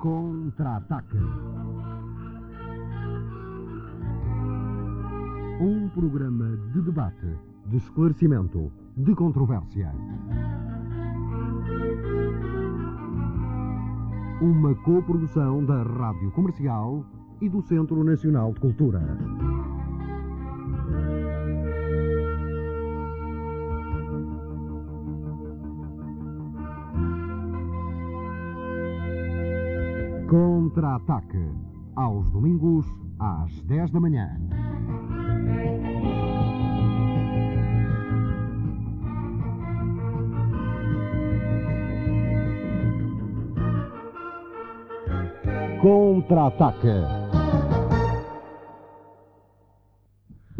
Contra-ataque. Um programa de debate, de esclarecimento, de controvérsia. Uma coprodução da Rádio Comercial e do Centro Nacional de Cultura. Contra-ataque. Aos domingos, às 10 da manhã. Contra-ataque.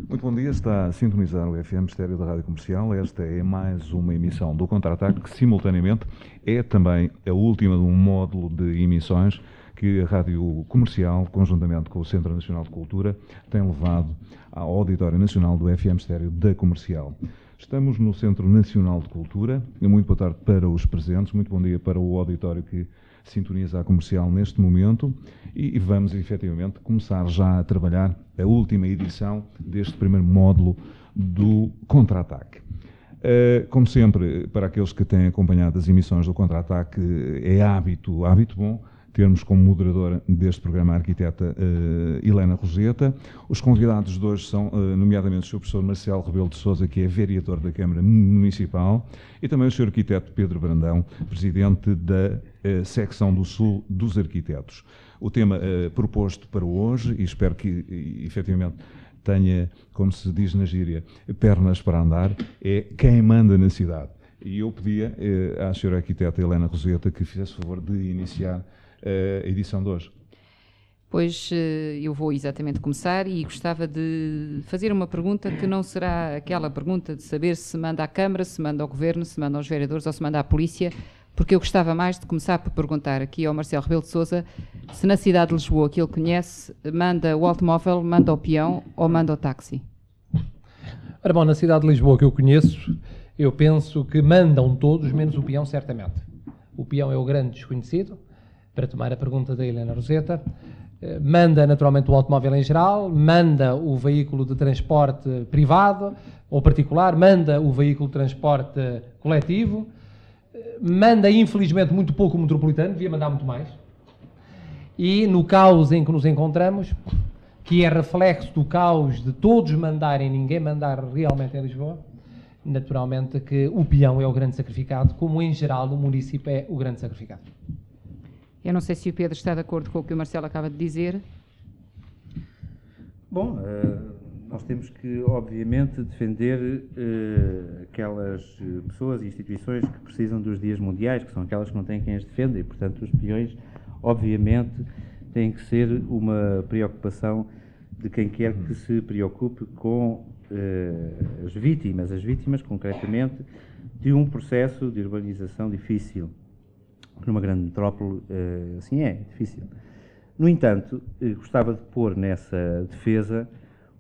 Muito bom dia, está a sintonizar o FM Estéreo da Rádio Comercial. Esta é mais uma emissão do Contra-Ataque, que simultaneamente é também a última de um módulo de emissões que a Rádio Comercial, conjuntamente com o Centro Nacional de Cultura, tem levado ao Auditório Nacional do FM Estéreo da Comercial. Estamos no Centro Nacional de Cultura. Muito boa tarde para os presentes, muito bom dia para o auditório que sintoniza a comercial neste momento e vamos efetivamente começar já a trabalhar a última edição deste primeiro módulo do Contra-Ataque. Uh, como sempre, para aqueles que têm acompanhado as emissões do Contra-Ataque, é hábito, hábito bom, termos como moderadora deste programa a arquiteta uh, Helena Roseta. Os convidados de hoje são, uh, nomeadamente, o Sr. Professor Marcelo Rebelo de Souza, que é vereador da Câmara Municipal, e também o Sr. Arquiteto Pedro Brandão, presidente da uh, Secção do Sul dos Arquitetos. O tema proposto para hoje, e espero que, efetivamente, tenha, como se diz na gíria, pernas para andar, é quem manda na cidade. E eu pedia eh, à senhora arquiteta Helena Roseta que fizesse favor de iniciar a edição de hoje? Pois eh, eu vou exatamente começar e gostava de fazer uma pergunta que não será aquela pergunta de saber se manda à Câmara, se manda ao Governo, se manda aos vereadores ou se manda à Polícia, porque eu gostava mais de começar por perguntar aqui ao Marcelo Rebelo de Souza se na cidade de Lisboa, que ele conhece, manda o automóvel, manda o peão ou manda o táxi. Ora bom, na cidade de Lisboa que eu conheço, eu penso que mandam todos, menos o peão, certamente. O peão é o grande desconhecido, para tomar a pergunta da Helena Roseta. Eh, manda naturalmente o automóvel em geral, manda o veículo de transporte privado ou particular, manda o veículo de transporte coletivo, eh, manda infelizmente muito pouco o metropolitano, devia mandar muito mais. E no caos em que nos encontramos, que é reflexo do caos de todos mandarem ninguém mandar realmente em Lisboa, naturalmente que o peão é o grande sacrificado, como em geral o município é o grande sacrificado. Eu não sei se o Pedro está de acordo com o que o Marcelo acaba de dizer. Bom, uh, nós temos que, obviamente, defender uh, aquelas pessoas e instituições que precisam dos dias mundiais, que são aquelas que não têm quem as defenda, e, portanto, os peões, obviamente, têm que ser uma preocupação de quem quer que se preocupe com as vítimas, as vítimas, concretamente, de um processo de urbanização difícil numa grande metrópole, eh, assim é, difícil. No entanto, eh, gostava de pôr nessa defesa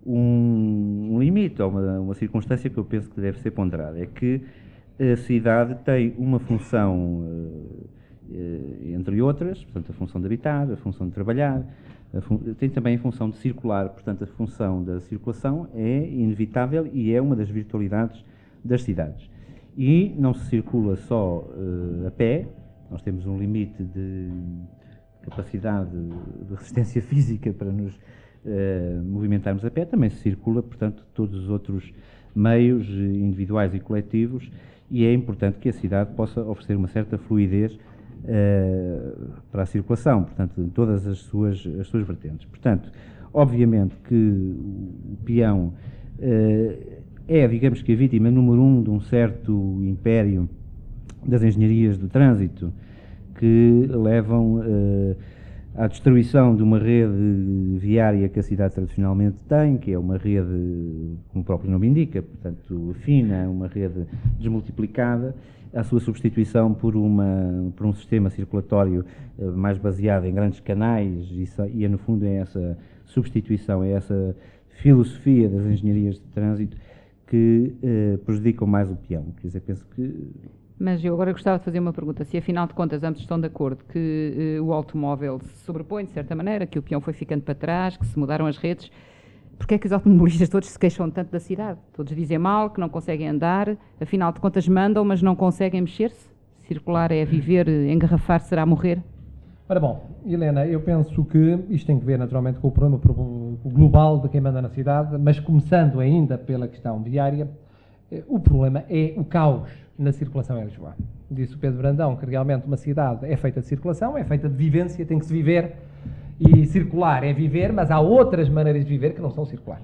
um, um limite, ou uma, uma, circunstância que eu penso que deve ser ponderada, é que a cidade tem uma função, eh, entre outras, portanto, a função de habitar, a função de trabalhar, fun tem também a função de circular, portanto, a função da circulação é inevitável e é uma das virtualidades das cidades. E não se circula só a pé, nós temos um limite de capacidade de resistência física para nos uh, movimentarmos a pé, também se circula, portanto, todos os outros meios individuais e coletivos, e é importante que a cidade possa oferecer uma certa fluidez uh, para a circulação, portanto, em todas as suas, as suas vertentes. Portanto, obviamente que o peão uh, é, digamos que, a vítima número um de um certo império das engenharias do trânsito que levam uh, à destruição de uma rede viária que a cidade tradicionalmente tem, que é uma rede, como o próprio nome indica, portanto fina, uma rede desmultiplicada, à sua substituição por, uma, por um sistema circulatório uh, mais baseado em grandes canais, e, e é, no fundo é essa substituição, é essa filosofia das engenharias de trânsito que uh, prejudicam mais o peão. Quer dizer, penso que Mas eu agora gostava de fazer uma pergunta. Se afinal de contas ambos estão de acordo que uh, o automóvel se sobrepõe de certa maneira, que o peão foi ficando para trás, que se mudaram as redes, porque é que os automobilistas todos se queixam tanto da cidade? Todos dizem mal, que não conseguem andar, afinal de contas mandam, mas não conseguem mexer-se? Circular é viver, engarrafar será morrer? Ora bom, Helena, eu penso que isto tem que ver naturalmente com o problema global de quem manda na cidade, mas começando ainda pela questão viária, eh, o problema é o caos na circulação em Lisboa. Disse o Pedro Brandão que realmente uma cidade é feita de circulação, é feita de vivência, tem que se viver e circular é viver, mas há outras maneiras de viver que não são circular.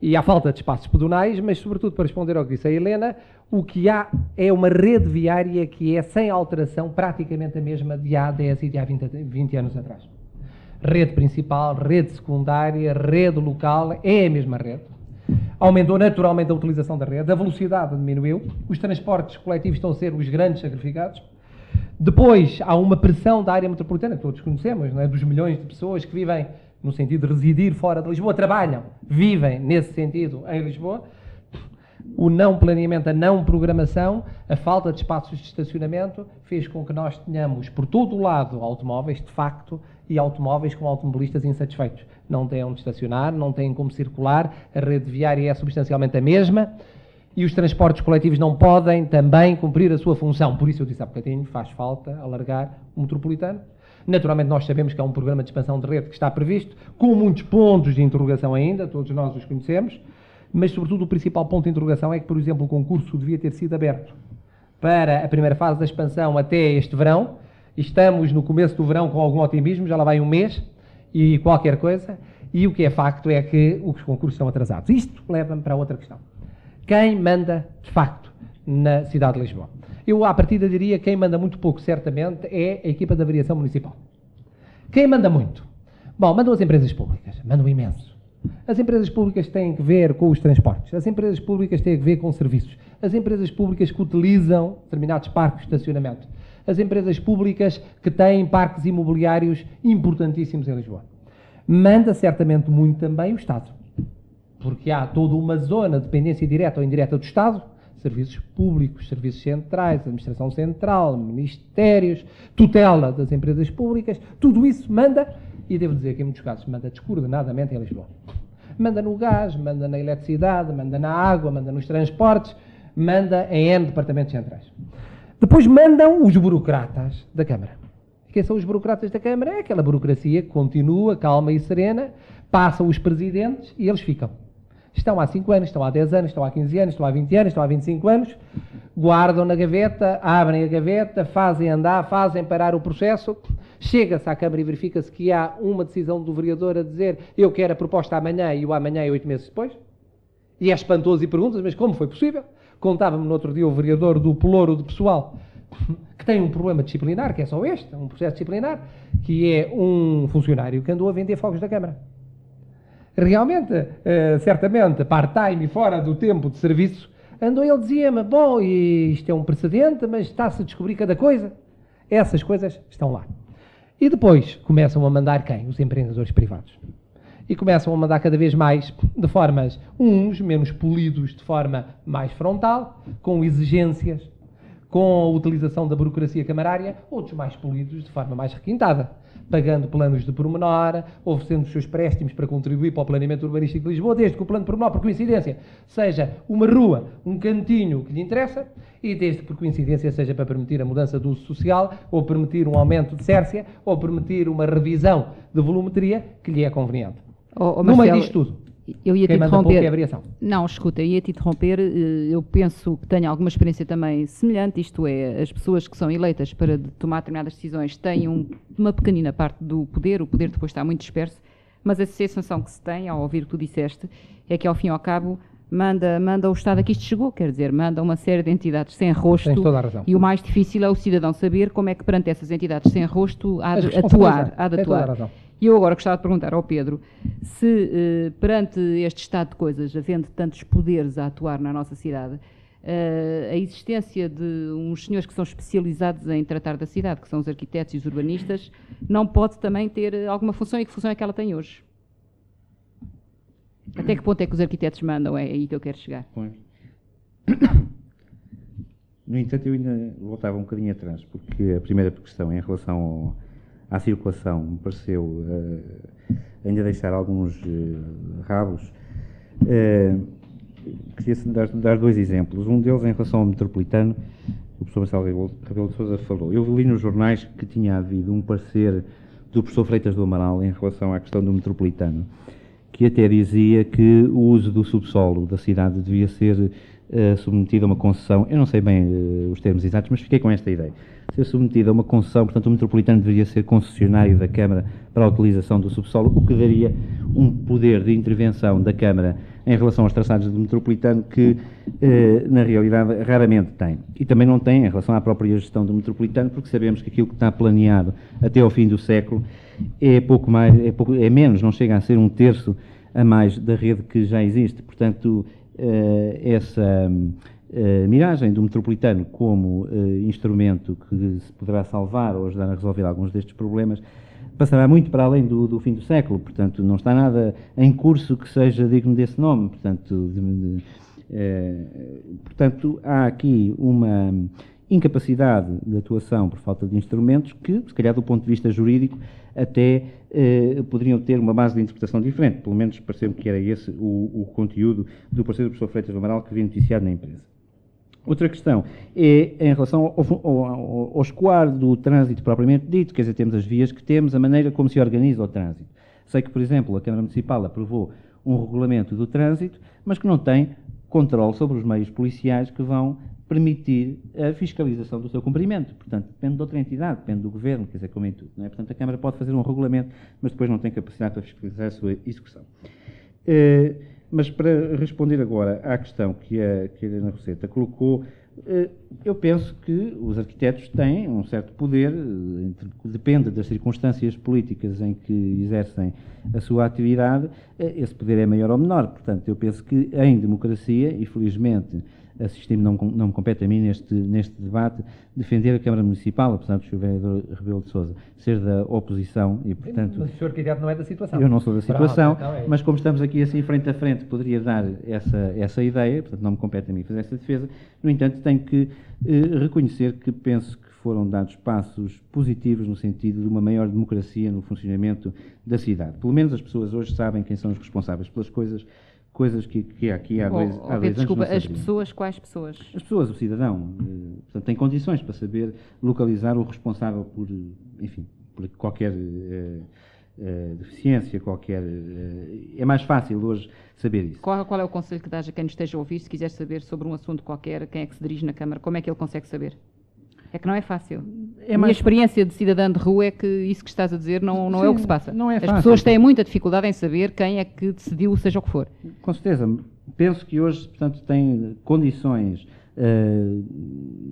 E há falta de espaços pedonais, mas sobretudo para responder ao que disse a Helena, o que há é uma rede viária que é sem alteração praticamente a mesma de há 10 e de há 20, 20 anos atrás. Rede principal, rede secundária, rede local, é a mesma rede Aumentou naturalmente a utilização da rede, a velocidade diminuiu, os transportes coletivos estão a ser os grandes sacrificados. Depois há uma pressão da área metropolitana, que todos conhecemos, não é? dos milhões de pessoas que vivem no sentido de residir fora de Lisboa, trabalham, vivem nesse sentido em Lisboa. O não planeamento, a não programação, a falta de espaços de estacionamento fez com que nós tenhamos por todo o lado automóveis, de facto, e automóveis com automobilistas insatisfeitos não têm onde estacionar, não têm como circular, a rede viária é substancialmente a mesma e os transportes coletivos não podem também cumprir a sua função. Por isso eu disse há bocadinho, faz falta alargar o metropolitano. Naturalmente nós sabemos que há um programa de expansão de rede que está previsto, com muitos pontos de interrogação ainda, todos nós os conhecemos, mas sobretudo o principal ponto de interrogação é que, por exemplo, o concurso devia ter sido aberto para a primeira fase da expansão até este verão. Estamos no começo do verão com algum otimismo, já lá vai um mês, e qualquer coisa, e o que é facto é que os concursos estão atrasados. Isto leva-me para outra questão. Quem manda, de facto, na cidade de Lisboa? Eu, à partida, diria que quem manda muito pouco, certamente, é a equipa da variação municipal. Quem manda muito? Bom, mandam as empresas públicas, mandam imenso. As empresas públicas têm que ver com os transportes, as empresas públicas têm que ver com serviços, as empresas públicas que utilizam determinados parques de estacionamento, as empresas públicas que têm parques imobiliários importantíssimos em Lisboa. Manda certamente muito também o Estado, porque há toda uma zona de dependência direta ou indireta do Estado, serviços públicos, serviços centrais, administração central, ministérios, tutela das empresas públicas, tudo isso manda, e devo dizer que em muitos casos manda descoordenadamente em Lisboa. Manda no gás, manda na eletricidade, manda na água, manda nos transportes, manda em N departamentos centrais. Depois mandam os burocratas da Câmara. Quem são os burocratas da Câmara? É aquela burocracia que continua calma e serena, passam os presidentes e eles ficam. Estão há 5 anos, estão há 10 anos, estão há 15 anos, estão há 20 anos, estão há 25 anos, guardam na gaveta, abrem a gaveta, fazem andar, fazem parar o processo, chega-se à Câmara e verifica-se que há uma decisão do vereador a dizer eu quero a proposta amanhã e o amanhã é oito meses depois. E é espantoso e perguntas, mas como foi possível? Contava-me no outro dia o vereador do Pelouro de Pessoal, que tem um problema disciplinar, que é só este, um processo disciplinar, que é um funcionário que andou a vender fogos da Câmara. Realmente, uh, certamente, part-time e fora do tempo de serviço, andou ele dizia-me, bom, isto é um precedente, mas está-se a descobrir cada coisa. Essas coisas estão lá. E depois começam a mandar quem? Os empreendedores privados e começam a mandar cada vez mais de formas, uns menos polidos, de forma mais frontal, com exigências, com a utilização da burocracia camarária, outros mais polidos, de forma mais requintada, pagando planos de pormenor, oferecendo os seus préstimos para contribuir para o planeamento urbanístico de Lisboa, desde que o plano de pormenor, por coincidência, seja uma rua, um cantinho que lhe interessa, e desde que, por coincidência, seja para permitir a mudança do uso social, ou permitir um aumento de cércia, ou permitir uma revisão de volumetria que lhe é conveniente. Oh, oh, no meio disto tudo. Eu ia te interromper. É a variação. Não, escuta, eu ia te interromper. Eh, eu penso que tenho alguma experiência também semelhante, isto é, as pessoas que são eleitas para tomar determinadas decisões têm um, uma pequenina parte do poder, o poder depois está muito disperso, mas a sensação que se tem ao ouvir o que tu disseste é que ao fim e ao cabo manda, manda o Estado a que isto chegou, quer dizer, manda uma série de entidades sem rosto. Tens toda a razão. E o mais difícil é o cidadão saber como é que perante essas entidades sem rosto há de atuar. Há de atuar. E eu agora gostava de perguntar ao Pedro se, eh, perante este estado de coisas, havendo tantos poderes a atuar na nossa cidade, eh, a existência de uns senhores que são especializados em tratar da cidade, que são os arquitetos e os urbanistas, não pode também ter alguma função e que função é que ela tem hoje? Até que ponto é que os arquitetos mandam? É aí que eu quero chegar. No entanto, eu ainda voltava um bocadinho atrás, porque a primeira questão em relação à circulação me pareceu uh, ainda deixar alguns uh, rabos. Uh, queria dar, dar, dois exemplos. Um deles em relação ao metropolitano, o professor Marcelo Rebelo de Sousa falou. Eu li nos jornais que tinha havido um parecer do professor Freitas do Amaral em relação à questão do metropolitano, que até dizia que o uso do subsolo da cidade devia ser uh, submetido a uma concessão, eu não sei bem uh, os termos exatos, mas fiquei com esta ideia. Ser submetido a uma concessão, portanto, o metropolitano deveria ser concessionário da Câmara para a utilização do subsolo, o que daria um poder de intervenção da Câmara em relação aos traçados do metropolitano que, eh, na realidade, raramente tem. E também não tem em relação à própria gestão do metropolitano, porque sabemos que aquilo que está planeado até ao fim do século é pouco mais, é, pouco, é menos, não chega a ser um terço a mais da rede que já existe. Portanto, eh, essa eh, miragem do metropolitano como eh, instrumento que se poderá salvar ou ajudar a resolver alguns destes problemas passará muito para além do, do, fim do século, portanto, não está nada em curso que seja digno desse nome, portanto, de, de, eh, portanto há aqui uma incapacidade de atuação por falta de instrumentos que, se calhar do ponto de vista jurídico, até eh, poderiam ter uma base de interpretação diferente, pelo menos pareceu-me que era esse o, o, conteúdo do parecer do professor Freitas do Amaral que vi noticiado na empresa. Outra questão é em relação ao, ao, ao escoar do trânsito propriamente dito, quer dizer, temos as vias que temos, a maneira como se organiza o trânsito. Sei que, por exemplo, a Câmara Municipal aprovou um regulamento do trânsito, mas que não tem controle sobre os meios policiais que vão permitir a fiscalização do seu cumprimento. Portanto, depende de outra entidade, depende do Governo, quer dizer, como em tudo. É? Portanto, a Câmara pode fazer um regulamento, mas depois não tem capacidade para fiscalizar a sua execução. Uh, mas para responder agora à questão que a, que a Helena Roseta colocou, uh, eu penso que os arquitetos têm um certo poder, uh, depende das circunstâncias políticas em que exercem a sua atividade, esse poder é maior ou menor. Portanto, eu penso que em democracia, e assistir não, não me compete a mim neste, neste debate, defender a Câmara Municipal, apesar do Sr. Vereador Rebelo de Sousa ser da oposição e, portanto... Mas o Sr. Candidato não é da situação. Eu não sou da situação, Pronto, então é mas como estamos aqui assim frente a frente, poderia dar essa, essa ideia, portanto não me compete a mim fazer essa defesa. No entanto, tenho que eh, reconhecer que penso que foram dados passos positivos no sentido de uma maior democracia no funcionamento da cidade. Pelo menos as pessoas hoje sabem quem são os responsáveis pelas coisas, coisas que, que aqui há dois, oh, há dois desculpa, anos as pessoas, quais pessoas? As pessoas, o cidadão. Eh, portanto, tem condições para saber localizar o responsável por, enfim, por qualquer uh, uh, deficiência, qualquer... É mais fácil hoje saber isso. Qual, qual é o conselho que dás a quem nos esteja a ouvir, se quiser saber sobre um assunto qualquer, quem é que se dirige na Câmara, como é que ele consegue saber? É que não é fácil. É a minha experiência de cidadã de rua é que isso que estás a dizer não, não Sim, é o que se passa. Não é As fácil. pessoas têm muita dificuldade em saber quem é que decidiu, seja o que for. Com certeza. Penso que hoje, portanto, tem condições uh,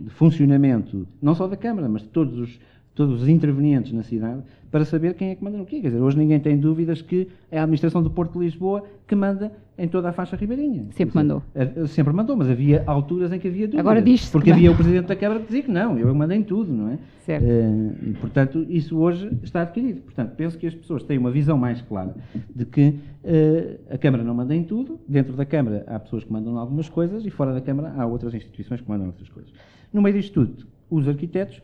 de funcionamento, não só da Câmara, mas de todos os, todos os intervenientes na cidade, para saber quem é que manda no quê. Quer dizer, hoje ninguém tem dúvidas que é a administração do Porto de Lisboa que manda em toda a faixa ribeirinha. Sempre mandou. Sempre mandou, mas havia alturas em que havia dúvidas. Agora diz Porque havia o Presidente da Câmara que dizia que não, eu mandei em tudo, não é? Certo. Uh, portanto, isso hoje está adquirido. Portanto, penso que as pessoas têm uma visão mais clara de que uh, a Câmara não manda em tudo, dentro da Câmara há pessoas que mandam algumas coisas e fora da Câmara há outras instituições que mandam outras coisas. No meio disto tudo, os arquitetos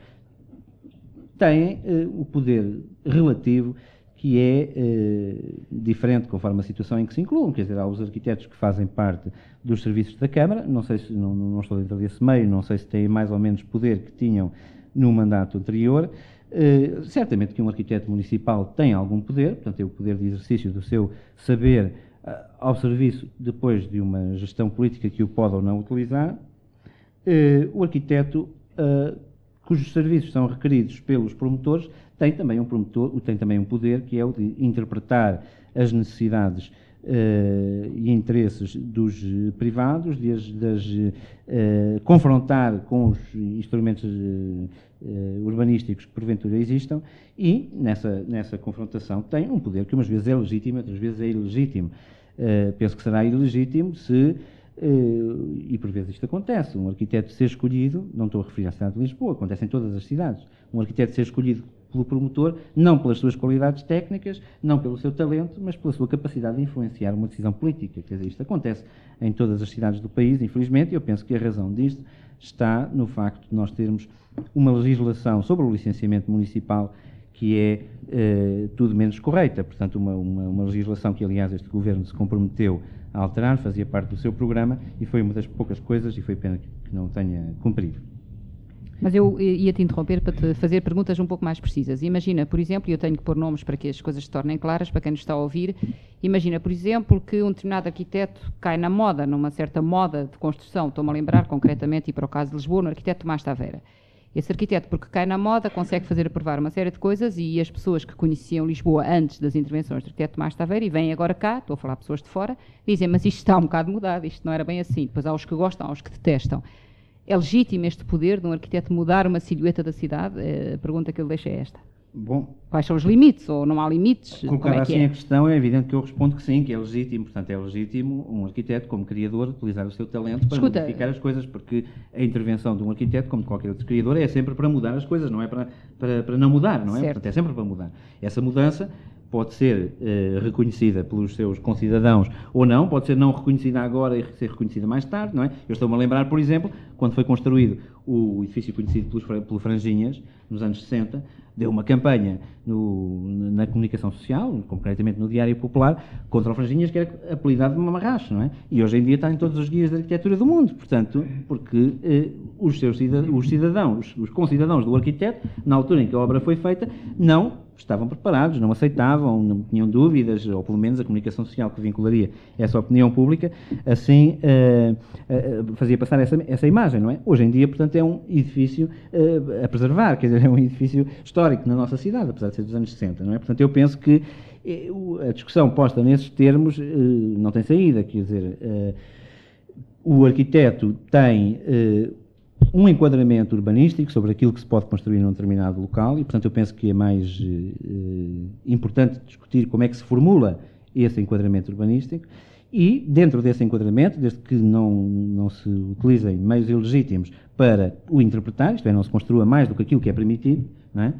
têm uh, o poder relativo que é uh, diferente conforme a situação em que se incluam. Quer dizer, há os arquitetos que fazem parte dos serviços da Câmara, não sei se, não, não estou dentro desse meio, não sei se têm mais ou menos poder que tinham no mandato anterior. Uh, certamente que um arquiteto municipal tem algum poder, portanto, tem o poder de exercício do seu saber uh, ao serviço depois de uma gestão política que o pode ou não utilizar. o arquiteto cujos serviços são requeridos pelos promotores, tem também um promotor, tem também um poder que é o de interpretar as necessidades uh, e interesses dos privados, de as, uh, confrontar com os instrumentos uh, urbanísticos que porventura existam e nessa, nessa confrontação tem um poder que umas vezes é legítimo, outras vezes é ilegítimo. penso que será ilegítimo se e por vezes isto acontece, um arquiteto ser escolhido, não estou a referir à cidade de Lisboa, acontece em todas as cidades, um arquiteto ser escolhido pelo promotor, não pelas suas qualidades técnicas, não pelo seu talento, mas pela sua capacidade de influenciar uma decisão política. Quer dizer, isto acontece em todas as cidades do país, infelizmente, e eu penso que a razão disto está no facto de nós termos uma legislação sobre o licenciamento municipal que é eh, tudo menos correta. Portanto, uma, uma, uma, legislação que, aliás, este Governo se comprometeu a alterar, fazia parte do seu programa e foi uma das poucas coisas, e foi pena que não tenha cumprido. Mas eu ia te interromper para te fazer perguntas um pouco mais precisas. Imagina, por exemplo, e eu tenho que pôr nomes para que as coisas se tornem claras para quem nos está a ouvir. Imagina, por exemplo, que um determinado arquiteto cai na moda, numa certa moda de construção. Estou-me a lembrar concretamente, e para o caso de Lisboa, no arquiteto Tomás Taveira. Esse arquiteto, porque cai na moda, consegue fazer aprovar uma série de coisas e as pessoas que conheciam Lisboa antes das intervenções do arquiteto Tomás Taveira e vêm agora cá, estou a falar pessoas de fora, dizem, mas isto está um bocado mudado, isto não era bem assim. Depois há os que gostam, há os que detestam. É legítimo este poder de um arquiteto mudar uma silhueta da cidade? Eh, a pergunta que eu deixo é esta. Bom, Quais são os limites? Ou não há limites? Colocada é assim é? a questão, é evidente que eu respondo que sim, que é legítimo. Portanto, é legítimo um arquiteto, como criador, utilizar o seu talento para Escuta, modificar as coisas, porque a intervenção de um arquiteto, como de qualquer outro criador, é sempre para mudar as coisas, não é para, para, para não mudar, não é? Certo. Portanto, é sempre para mudar. Essa mudança pode ser eh, reconhecida pelos seus concidadãos ou não, pode ser não reconhecida agora e ser reconhecida mais tarde, não é? Eu estou-me a lembrar, por exemplo, quando foi construído o edifício conhecido pelos, pelo Franjinhas, nos anos 60, deu uma campanha no, na comunicação social, concretamente no Diário Popular, contra o Franjinhas, que era apelidado de mamarracho, não é? E hoje em dia está em todos os guias da arquitetura do mundo, portanto, porque eh, os seus os cidadãos, os concidadãos do arquiteto, na altura em que a obra foi feita, não estavam preparados, não aceitavam, não tinham dúvidas, ou pelo menos a comunicação social que vincularia essa opinião pública, assim uh, uh, fazia passar essa, essa imagem, não é? Hoje em dia, portanto, é um edifício uh, a preservar, quer dizer, é um edifício histórico na nossa cidade, apesar de ser dos anos 60, não é? Portanto, eu penso que a discussão posta nesses termos não tem saída, quer dizer, o arquiteto tem um enquadramento urbanístico sobre aquilo que se pode construir num determinado local e, portanto, eu penso que é mais uh, importante discutir como é que se formula esse enquadramento urbanístico e, dentro desse enquadramento, desde que não, não se utilizem meios ilegítimos para o interpretar, isto é, não se construa mais do que aquilo que é permitido, é?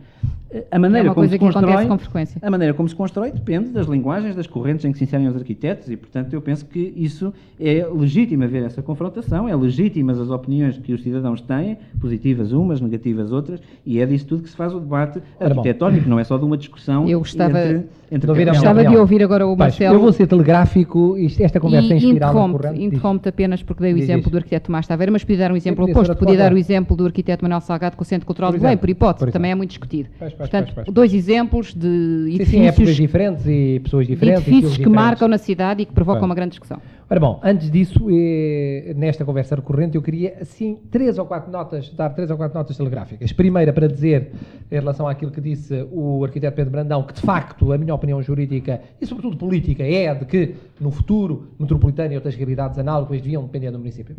A maneira é como se constrói, com frequência. A maneira como se constrói depende das linguagens, das correntes em que se inserem os arquitetos e, portanto, eu penso que isso é legítimo haver essa confrontação, é legítimas as opiniões que os cidadãos têm, positivas umas, negativas outras, e é disso tudo que se faz o debate arquitetónico, não é só de uma discussão eu gostava, entre, entre de ouvir, gostava de ouvir agora o Marcelo. eu vou ser telegráfico, esta conversa e é inspirada interrompe, interrompe apenas porque dei o exemplo diz. do arquiteto Tomás Taveira, mas podia dar um exemplo oposto, podia dar o exemplo do arquiteto Manuel Salgado com o Centro Cultural de Belém, por hipótese, por também é muito discutido. Pois, pois, Portanto, pois, dois exemplos de edifícios, sim, sim, épocas diferentes e pessoas diferentes. Edifícios que marcam na cidade e que provocam uma grande discussão. Ora bom, antes disso, eh, nesta conversa recorrente, eu queria, assim, três ou quatro notas, dar três ou quatro notas telegráficas. Primeira, para dizer, em relação àquilo que disse o arquiteto Pedro Brandão, que de facto a minha opinião jurídica e sobretudo política é de que no futuro metropolitana e outras realidades análogas deviam depender do município.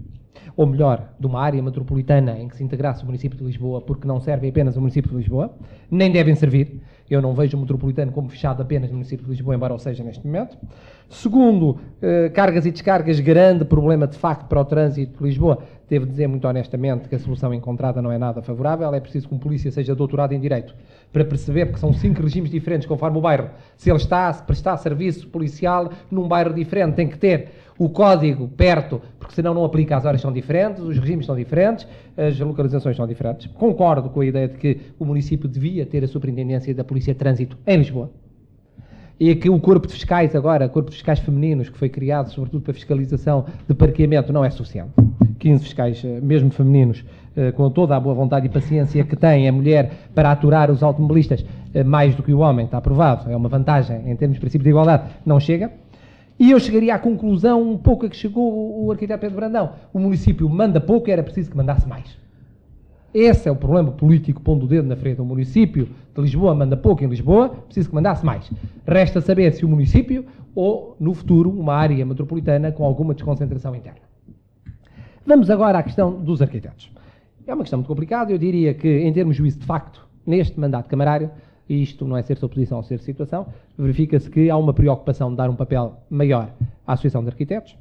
Ou melhor, de uma área metropolitana em que se integrasse o município de Lisboa, porque não serve apenas o município de Lisboa, nem devem servir. Eu não vejo o metropolitano como fechado apenas no município de Lisboa, embora o seja neste momento. Segundo, eh, cargas e descargas, grande problema de facto para o trânsito de Lisboa. Devo dizer muito honestamente que a solução encontrada não é nada favorável. É preciso que um polícia seja doutorado em Direito para perceber que são cinco regimes diferentes conforme o bairro. Se ele está a prestar serviço policial num bairro diferente, tem que ter o código perto, porque senão não aplica, as horas são diferentes, os regimes são diferentes, as localizações são diferentes. Concordo com a ideia de que o município devia ter a superintendência da Polícia de Trânsito em Lisboa. E que o corpo de fiscais agora, corpo de fiscais femininos, que foi criado sobretudo para fiscalização de parqueamento, não é suficiente. 15 fiscais, eh, mesmo femininos, eh, com toda a boa vontade e paciência que tem a mulher para aturar os automobilistas, eh, mais do que o homem, está aprovado, é uma vantagem em termos de princípio de igualdade, não chega. E eu chegaria à conclusão um pouco a que chegou o arquiteto Pedro Brandão. O município manda pouco era preciso que mandasse mais. Esse é o problema político pondo o dedo na frente. O município de Lisboa manda pouco em Lisboa, preciso que mandasse mais. Resta saber se o município ou, no futuro, uma área metropolitana com alguma desconcentração interna. Vamos agora à questão dos arquitetos. É uma questão muito complicada. Eu diria que, em termos de juízo de facto, neste mandato camarário, e isto não é ser oposição ou ser situação, verifica-se que há uma preocupação de dar um papel maior à Associação de Arquitetos,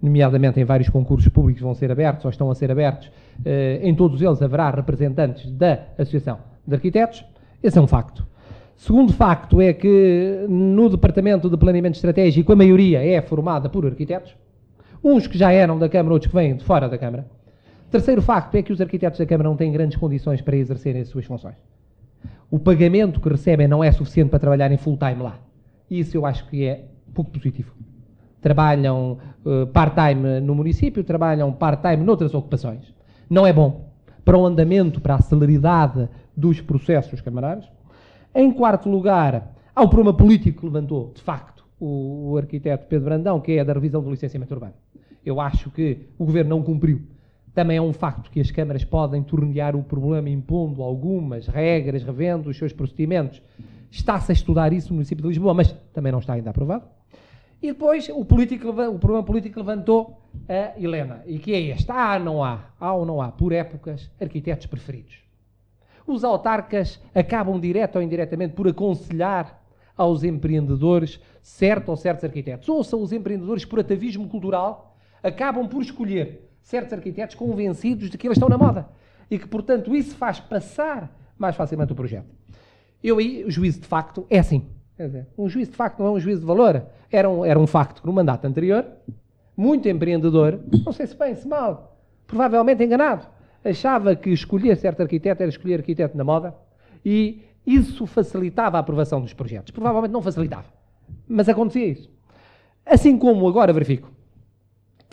nomeadamente em vários concursos públicos vão ser abertos ou estão a ser abertos, eh, em todos eles haverá representantes da Associação de Arquitetos. Esse é um facto. Segundo facto é que no Departamento de Planeamento Estratégico a maioria é formada por arquitetos, uns que já eram da Câmara, outros que vêm de fora da Câmara. Terceiro facto é que os arquitetos da Câmara não têm grandes condições para exercerem as suas funções. O pagamento que recebem não é suficiente para trabalhar em full time lá. Isso eu acho que é pouco positivo. Trabalham uh, part-time no município, trabalham part-time noutras ocupações. Não é bom para o andamento, para a celeridade dos processos camarários. Em quarto lugar, há o problema político que levantou, de facto, o, o arquiteto Pedro Brandão, que é da revisão do licenciamento urbano. Eu acho que o governo não cumpriu também é um facto que as câmaras podem tornear o problema impondo algumas regras, revendo os seus procedimentos. Está-se a estudar isso no município de Lisboa, mas também não está ainda aprovado. E depois o, político, o problema político levantou a Helena, e que é este: há, não há, há ou não há, por épocas, arquitetos preferidos. Os autarcas acabam direto ou indiretamente por aconselhar aos empreendedores certo ou certos arquitetos. Ou são os empreendedores, por atavismo cultural, acabam por escolher certos arquitetos convencidos de que eles estão na moda e que, portanto, isso faz passar mais facilmente o projeto. Eu aí, o juízo de facto é assim. Dizer, um juízo de facto não é um juízo de valor. Era um, era um facto que no mandato anterior, muito empreendedor, não sei se bem, se mal, provavelmente enganado, achava que escolher certo arquiteto era escolher arquiteto na moda e isso facilitava a aprovação dos projetos. Provavelmente não facilitava, mas acontecia isso. Assim como agora verifico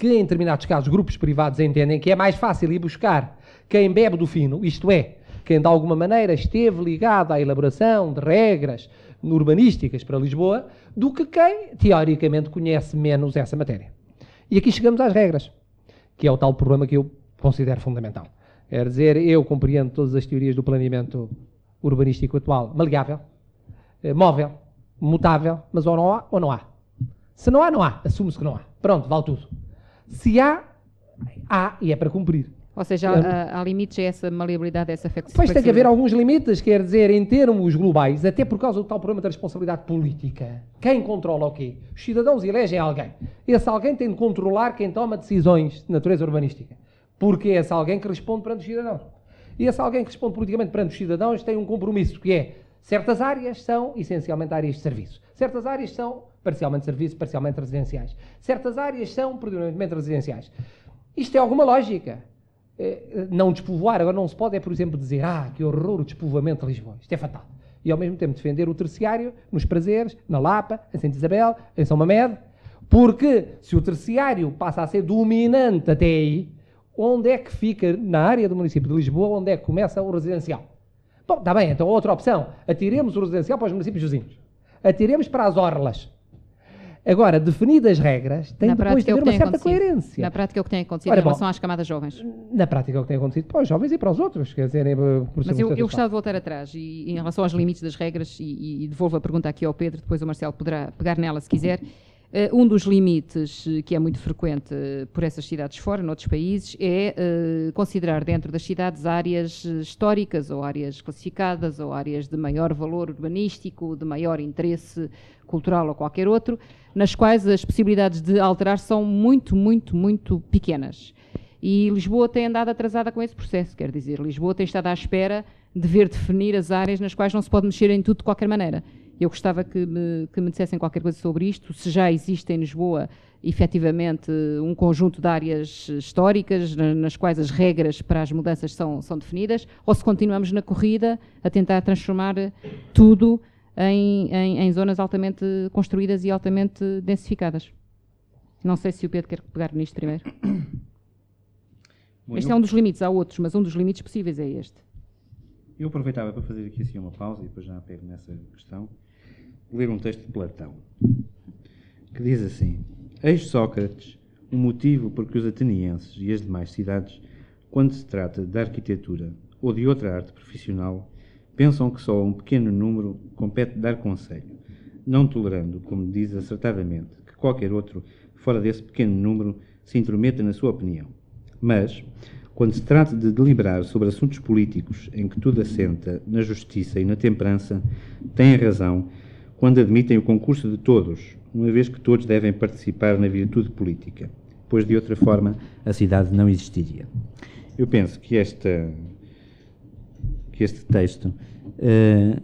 que em determinados casos grupos privados entendem que é mais fácil ir buscar quem bebe do fino, isto é, quem de alguma maneira esteve ligado à elaboração de regras urbanísticas para Lisboa, do que quem teoricamente conhece menos essa matéria. E aqui chegamos às regras, que é o tal problema que eu considero fundamental. Quer dizer, eu compreendo todas as teorias do planeamento urbanístico atual, maleável, eh, móvel, mutável, mas ou não há ou não há. Se não há, não há. Assume-se que não há. Pronto, vale tudo. Se há, há e é para cumprir. Ou seja, há, há limites a essa maleabilidade, a essa flexibilidade. Pois tem que haver alguns limites, quer dizer, em termos globais, até por causa do tal problema da responsabilidade política. Quem controla o quê? Os cidadãos elegem alguém. Esse alguém tem de controlar quem toma decisões de natureza urbanística. Porque é esse alguém que responde perante os cidadãos. E esse alguém que responde politicamente perante os cidadãos tem um compromisso, que é certas áreas são essencialmente áreas de serviço. Certas áreas são parcialmente serviços, parcialmente residenciais. Certas áreas são predominantemente residenciais. Isto é alguma lógica. É, não despovoar, agora não se pode, é, por exemplo, dizer ah, que horror o despovoamento de Lisboa. Isto é fatal. E ao mesmo tempo defender o terciário nos prazeres, na Lapa, em Santa Isabel, em São Mamed, porque se o terciário passa a ser dominante até aí, onde é que fica na área do município de Lisboa, onde é que começa o residencial? Bom, está bem, então outra opção. Atiremos o residencial para os municípios vizinhos. Atiremos para as orlas. Agora, definidas regras, tem na depois de é haver uma certa coerência. Na prática é o que tem acontecido Ora, em relação bom, às camadas jovens. Na prática é o que tem acontecido para os jovens e para os outros. Quer dizer, Mas eu, eu gostava de voltar atrás e, em relação aos limites das regras e, e devolvo a pergunta aqui ao Pedro, depois o Marcelo poderá pegar nela se quiser. Uh, um dos limites uh, que é muito frequente uh, por essas cidades fora, noutros países, é considerar dentro das cidades áreas históricas ou áreas classificadas ou áreas de maior valor urbanístico, de maior interesse cultural ou qualquer outro, nas quais as possibilidades de alterar são muito, muito, muito pequenas. E Lisboa tem andado atrasada com esse processo, quer dizer, Lisboa tem estado à espera de ver definir as áreas nas quais não se pode mexer em tudo de qualquer maneira. Eu gostava que me, que me dissessem qualquer coisa sobre isto, se já existe em Lisboa efetivamente um conjunto de áreas históricas nas quais as regras para as mudanças são, são definidas, ou se continuamos na corrida a tentar transformar tudo em, em, em zonas altamente construídas e altamente densificadas. Não sei se o Pedro quer pegar nisto primeiro. Bom, este eu... é um dos limites, há outros, mas um dos limites possíveis é este. Eu aproveitava para fazer aqui assim uma pausa e depois já pego nessa questão, ler um texto de Platão, que diz assim: Eis Sócrates o motivo por que os atenienses e as demais cidades, quando se trata de arquitetura ou de outra arte profissional, pensam que só a um pequeno número compete dar conselho, não tolerando, como diz acertadamente, que qualquer outro, fora desse pequeno número, se intrometa na sua opinião. Mas, quando se trata de deliberar sobre assuntos políticos em que tudo assenta na justiça e na temperança, têm razão quando admitem o concurso de todos, uma vez que todos devem participar na virtude política, pois de outra forma a cidade não existiria. Eu penso que esta que este texto eh,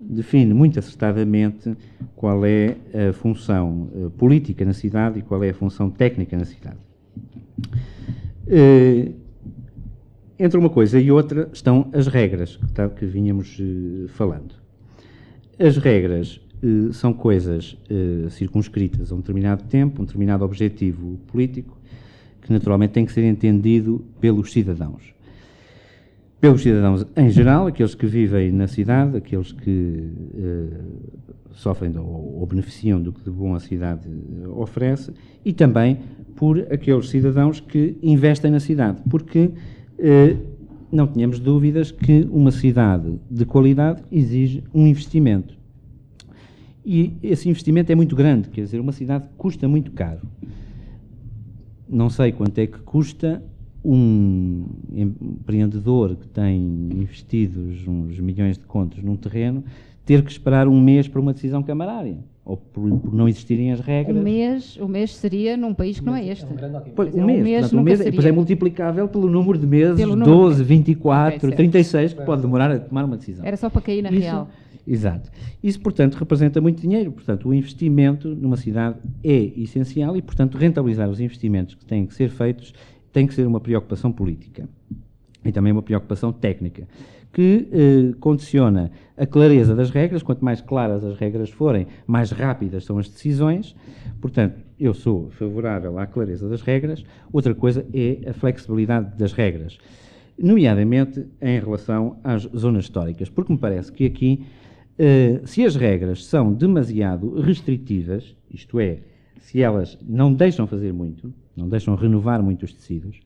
define muito acertadamente qual é a função eh, política na cidade e qual é a função técnica na cidade. Eh, entre uma coisa e outra estão as regras que, tá, que vínhamos falando. As regras são coisas circunscritas a um determinado tempo, um determinado objetivo político, que naturalmente tem que ser entendido pelos cidadãos. Pelos cidadãos em geral, aqueles que vivem na cidade, aqueles que eh, sofrem do, ou beneficiam do que de bom a cidade eh, oferece, e também por aqueles cidadãos que investem na cidade, porque eh, não tínhamos dúvidas que uma cidade de qualidade exige um investimento. E esse investimento é muito grande, quer dizer, uma cidade custa muito caro. Não sei quanto é que custa um empreendedor que tem investidos uns milhões de contos num terreno ter que esperar um mês para uma decisão camarária ou por, por não existirem as regras. Um mês, o mês seria num país que não é este. É um grande. Pois, um mês, um mês portanto, um mês seria- depois é multiplicável pelo número de meses, Pelo número de 12, meses. 24, Ok, certo. 36, que pode demorar a tomar uma decisão. Era só para cair na Isso- real. Exato. Isso, portanto, representa muito dinheiro. Portanto, o investimento numa cidade é essencial e, portanto, rentabilizar os investimentos que têm que ser feitos tem que ser uma preocupação política e também uma preocupação técnica, que eh, condiciona a clareza das regras. Quanto mais claras as regras forem, mais rápidas são as decisões. Portanto, eu sou favorável à clareza das regras. Outra coisa é a flexibilidade das regras, nomeadamente em relação às zonas históricas, porque me parece que aqui, eh, se as regras são demasiado restritivas, isto é, se elas não deixam fazer muito, não deixam renovar muito os tecidos,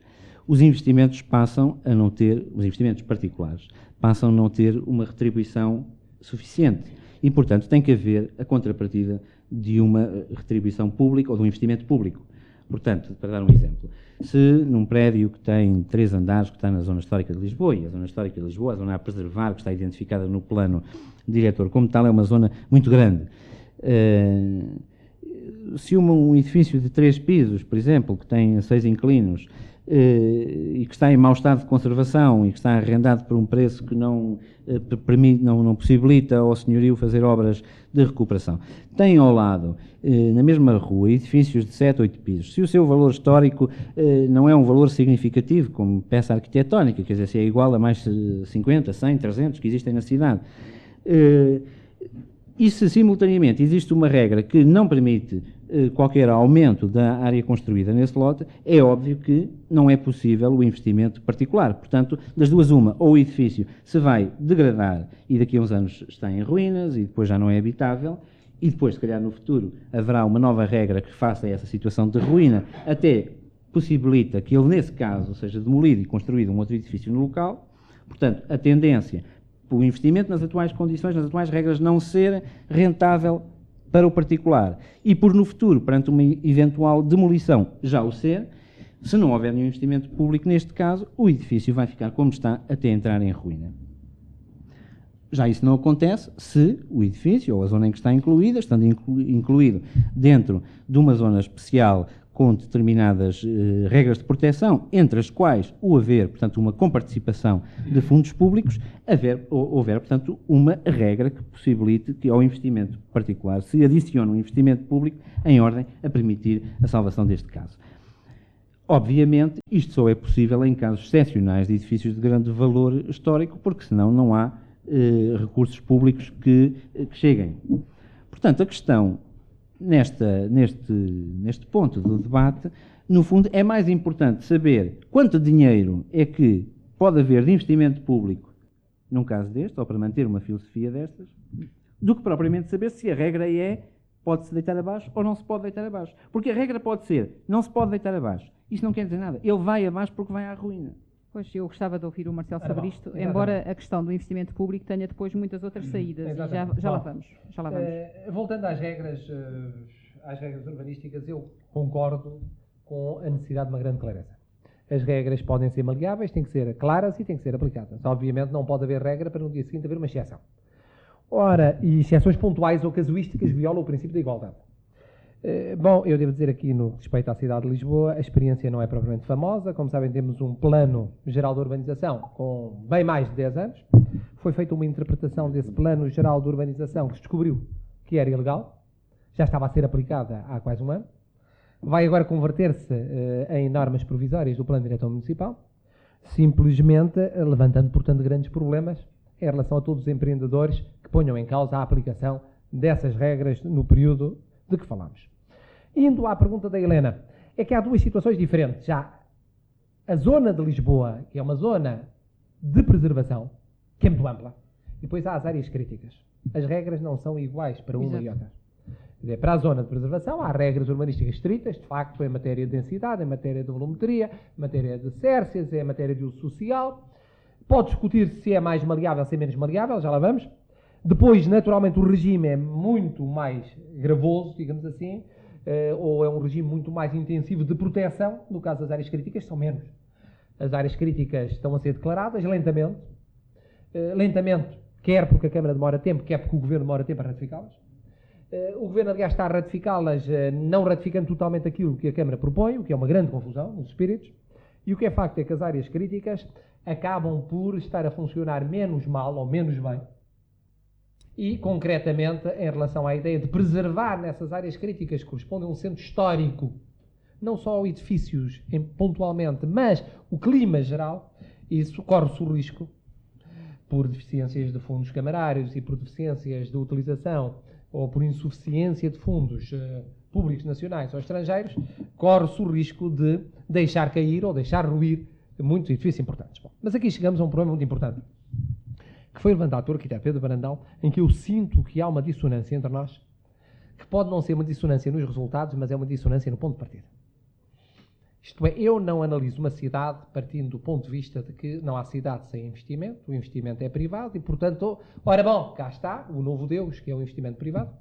os investimentos passam a não ter, os investimentos particulares, passam a não ter uma retribuição suficiente. E, portanto, tem que haver a contrapartida de uma eh, retribuição pública ou de um investimento público. Portanto, para dar um exemplo, se num prédio que tem três andares, que está na zona histórica de Lisboa, e a zona histórica de Lisboa, a zona a preservar, que está identificada no plano diretor como tal, é uma zona muito grande. Eh, se um edifício de três pisos, por exemplo, que tem seis inquilinos eh, e que está em mau estado de conservação e que está arrendado por um preço que não, eh, per- permite, não, não possibilita ao senhorio fazer obras de recuperação. Tem ao lado, eh, na mesma rua, edifícios de sete, oito pisos. Se o seu valor histórico não é um valor significativo como peça arquitetónica, quer dizer, se é igual a mais eh, 50, 100, 300 que existem na cidade, e se simultaneamente existe uma regra que não permite qualquer aumento da área construída nesse lote, é óbvio que não é possível o investimento particular. Portanto, das duas, uma, ou o edifício se vai degradar e daqui a uns anos está em ruínas e depois já não é habitável, e depois, se calhar no futuro, haverá uma nova regra que faça essa situação de ruína, até possibilita que ele, nesse caso, seja demolido e construído um outro edifício no local. Portanto, a tendência o investimento nas atuais condições, nas atuais regras, não ser rentável para o particular. E por no futuro, perante uma eventual demolição, já o ser, se não houver nenhum investimento público neste caso, o edifício vai ficar como está até entrar em ruína. Já isso não acontece se o edifício ou a zona em que está incluída, estando inclu- incluído dentro de uma zona especial com determinadas eh, regras de proteção, entre as quais o haver, portanto, uma comparticipação de fundos públicos, haver, ou- houver, portanto, uma regra que possibilite que ao investimento particular se adicione um investimento público em ordem a permitir a salvação deste caso. Obviamente, isto só é possível em casos excepcionais de edifícios de grande valor histórico, porque senão não há eh, recursos públicos que, eh, que cheguem. Portanto, a questão nesta, neste, neste ponto do debate, no fundo, é mais importante saber quanto dinheiro é que pode haver de investimento público num caso deste, ou para manter uma filosofia destas, do que propriamente saber se a regra é pode-se deitar abaixo ou não se pode deitar abaixo. Porque a regra pode ser não se pode deitar abaixo. Isso não quer dizer nada. Ele vai abaixo porque vai à ruína. Pois, eu gostava de ouvir o Marcelo sobre bom, isto, exatamente. embora a questão do investimento público tenha depois muitas outras saídas. E já, já lá vamos. Já lá vamos. Eh, voltando às regras, eh, às regras urbanísticas, eu concordo com a necessidade de uma grande clareza. As regras podem ser maleáveis, têm que ser claras e têm que ser aplicadas. Obviamente não pode haver regra para no dia seguinte haver uma exceção. Ora, e exceções pontuais ou casuísticas violam o princípio da igualdade. Eh, bom, eu devo dizer aqui no respeito à cidade de Lisboa, a experiência não é propriamente famosa. Como sabem, temos um plano geral de urbanização com bem mais de 10 anos. Foi feita uma interpretação desse plano geral de urbanização que se descobriu que era ilegal. Já estava a ser aplicada há quase um ano. Vai agora converter-se eh, em normas provisórias do plano diretor municipal, simplesmente eh, levantando, portanto, grandes problemas em relação a todos os empreendedores que ponham em causa a aplicação dessas regras no período de que falamos. Indo à pergunta da Helena, é que há duas situações diferentes. Já a zona de Lisboa, que é uma zona de preservação, que é muito ampla, e depois há as áreas críticas. As regras não são iguais para uma Exato. e outra. Dizer, para a zona de preservação há regras urbanísticas estritas, de facto, em matéria de densidade, em matéria de volumetria, em matéria de cércias, em matéria de uso social. Pode discutir se é mais maleável, se é menos maleável, já lá vamos. Depois, naturalmente, o regime é muito mais gravoso, digamos assim, eh, ou é um regime muito mais intensivo de proteção. No caso das áreas críticas, são menos. As áreas críticas estão a ser declaradas lentamente. Eh, lentamente, quer porque a Câmara demora tempo, quer porque o Governo demora tempo a ratificá-las. Eh, o Governo, aliás, está a ratificá-las, não ratificando totalmente aquilo que a Câmara propõe, o que é uma grande confusão nos espíritos. E o que é facto é que as áreas críticas acabam por estar a funcionar menos mal ou menos bem. E, concretamente, em relação à ideia de preservar nessas áreas críticas que correspondem a um centro histórico, não só edifícios em- pontualmente, mas o clima geral, isso corre-se o risco, por deficiências de fundos camarários e por deficiências de utilização ou por insuficiência de fundos eh, públicos nacionais ou estrangeiros, corre-se o risco de deixar cair ou deixar ruir muitos edifícios importantes. Bom, mas aqui chegamos a um problema muito importante, que foi levantado pelo arquiteto Pedro Brandão, em que eu sinto que há uma dissonância entre nós, que pode não ser uma dissonância nos resultados, mas é uma dissonância no ponto de partida. Isto é, eu não analiso uma cidade partindo do ponto de vista de que não há cidade sem investimento, o investimento é privado e, portanto, ora bom, cá está o novo Deus, que é o investimento privado.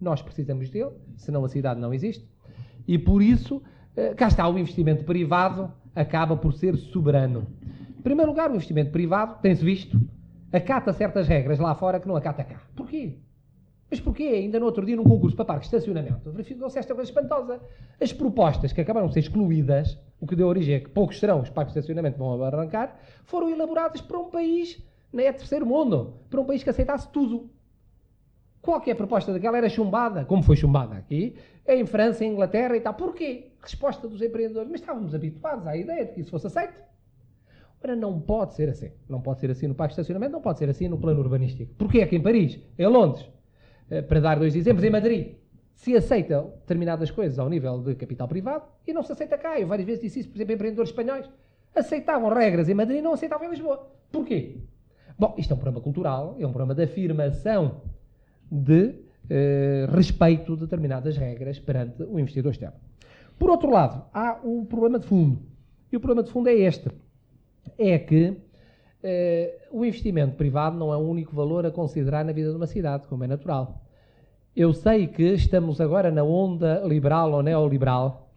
Nós precisamos dele, senão a cidade não existe. E por isso, eh, cá está o investimento privado, acaba por ser soberano. Em primeiro lugar, o investimento privado, tem-se visto, acata certas regras lá fora que não acata cá. Porquê? Mas porquê? Ainda no outro dia, num concurso para parque de estacionamento, verificou-se esta coisa espantosa. As propostas que acabaram de ser excluídas, o que deu origem a que poucos serão os parques de estacionamento que vão arrancar, foram elaboradas para um país, não é terceiro mundo, para um país que aceitasse tudo. Qualquer proposta daquela era chumbada, como foi chumbada aqui, em França, em Inglaterra e tal. Porquê? Resposta dos empreendedores. Mas estávamos habituados à ideia de que isso fosse aceito. Ora, não pode ser assim. Não pode ser assim no parque de estacionamento, não pode ser assim no plano urbanístico. Porquê é que em Paris, em Londres, eh, para dar dois exemplos, em Madrid, se aceita determinadas coisas ao nível de capital privado e não se aceita cá. Eu várias vezes disse isso, por exemplo, empreendedores espanhóis aceitavam regras em Madrid e não aceitavam em Lisboa. Porquê? Bom, isto é um problema cultural, é um problema de afirmação de eh, respeito de determinadas regras perante o investidor externo. Por outro lado, há o problema de fundo. E o problema de fundo é este. É que eh, o investimento privado não é o único valor a considerar na vida de uma cidade, como é natural. Eu sei que estamos agora na onda liberal ou neoliberal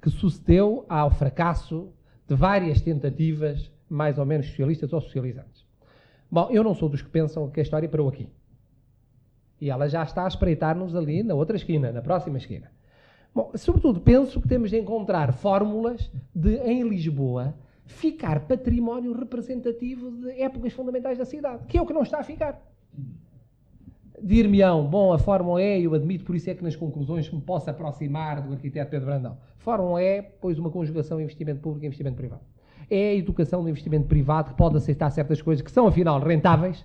que sucedeu ao fracasso de várias tentativas, mais ou menos socialistas ou socializantes. Bom, eu não sou dos que pensam que a história parou aqui. E ela já está a espreitar-nos ali na outra esquina, na próxima esquina. Bom, sobretudo penso que temos de encontrar fórmulas de, em Lisboa, ficar património representativo de épocas fundamentais da cidade, que é o que não está a ficar. Dir-me-ão, bom, a Fórmula E, eu admito, por isso é que nas conclusões me posso aproximar do arquiteto Pedro Brandão. Fórmula E, pois, uma conjugação investimento público e investimento privado. É a educação do investimento privado que pode aceitar certas coisas que são, afinal, rentáveis,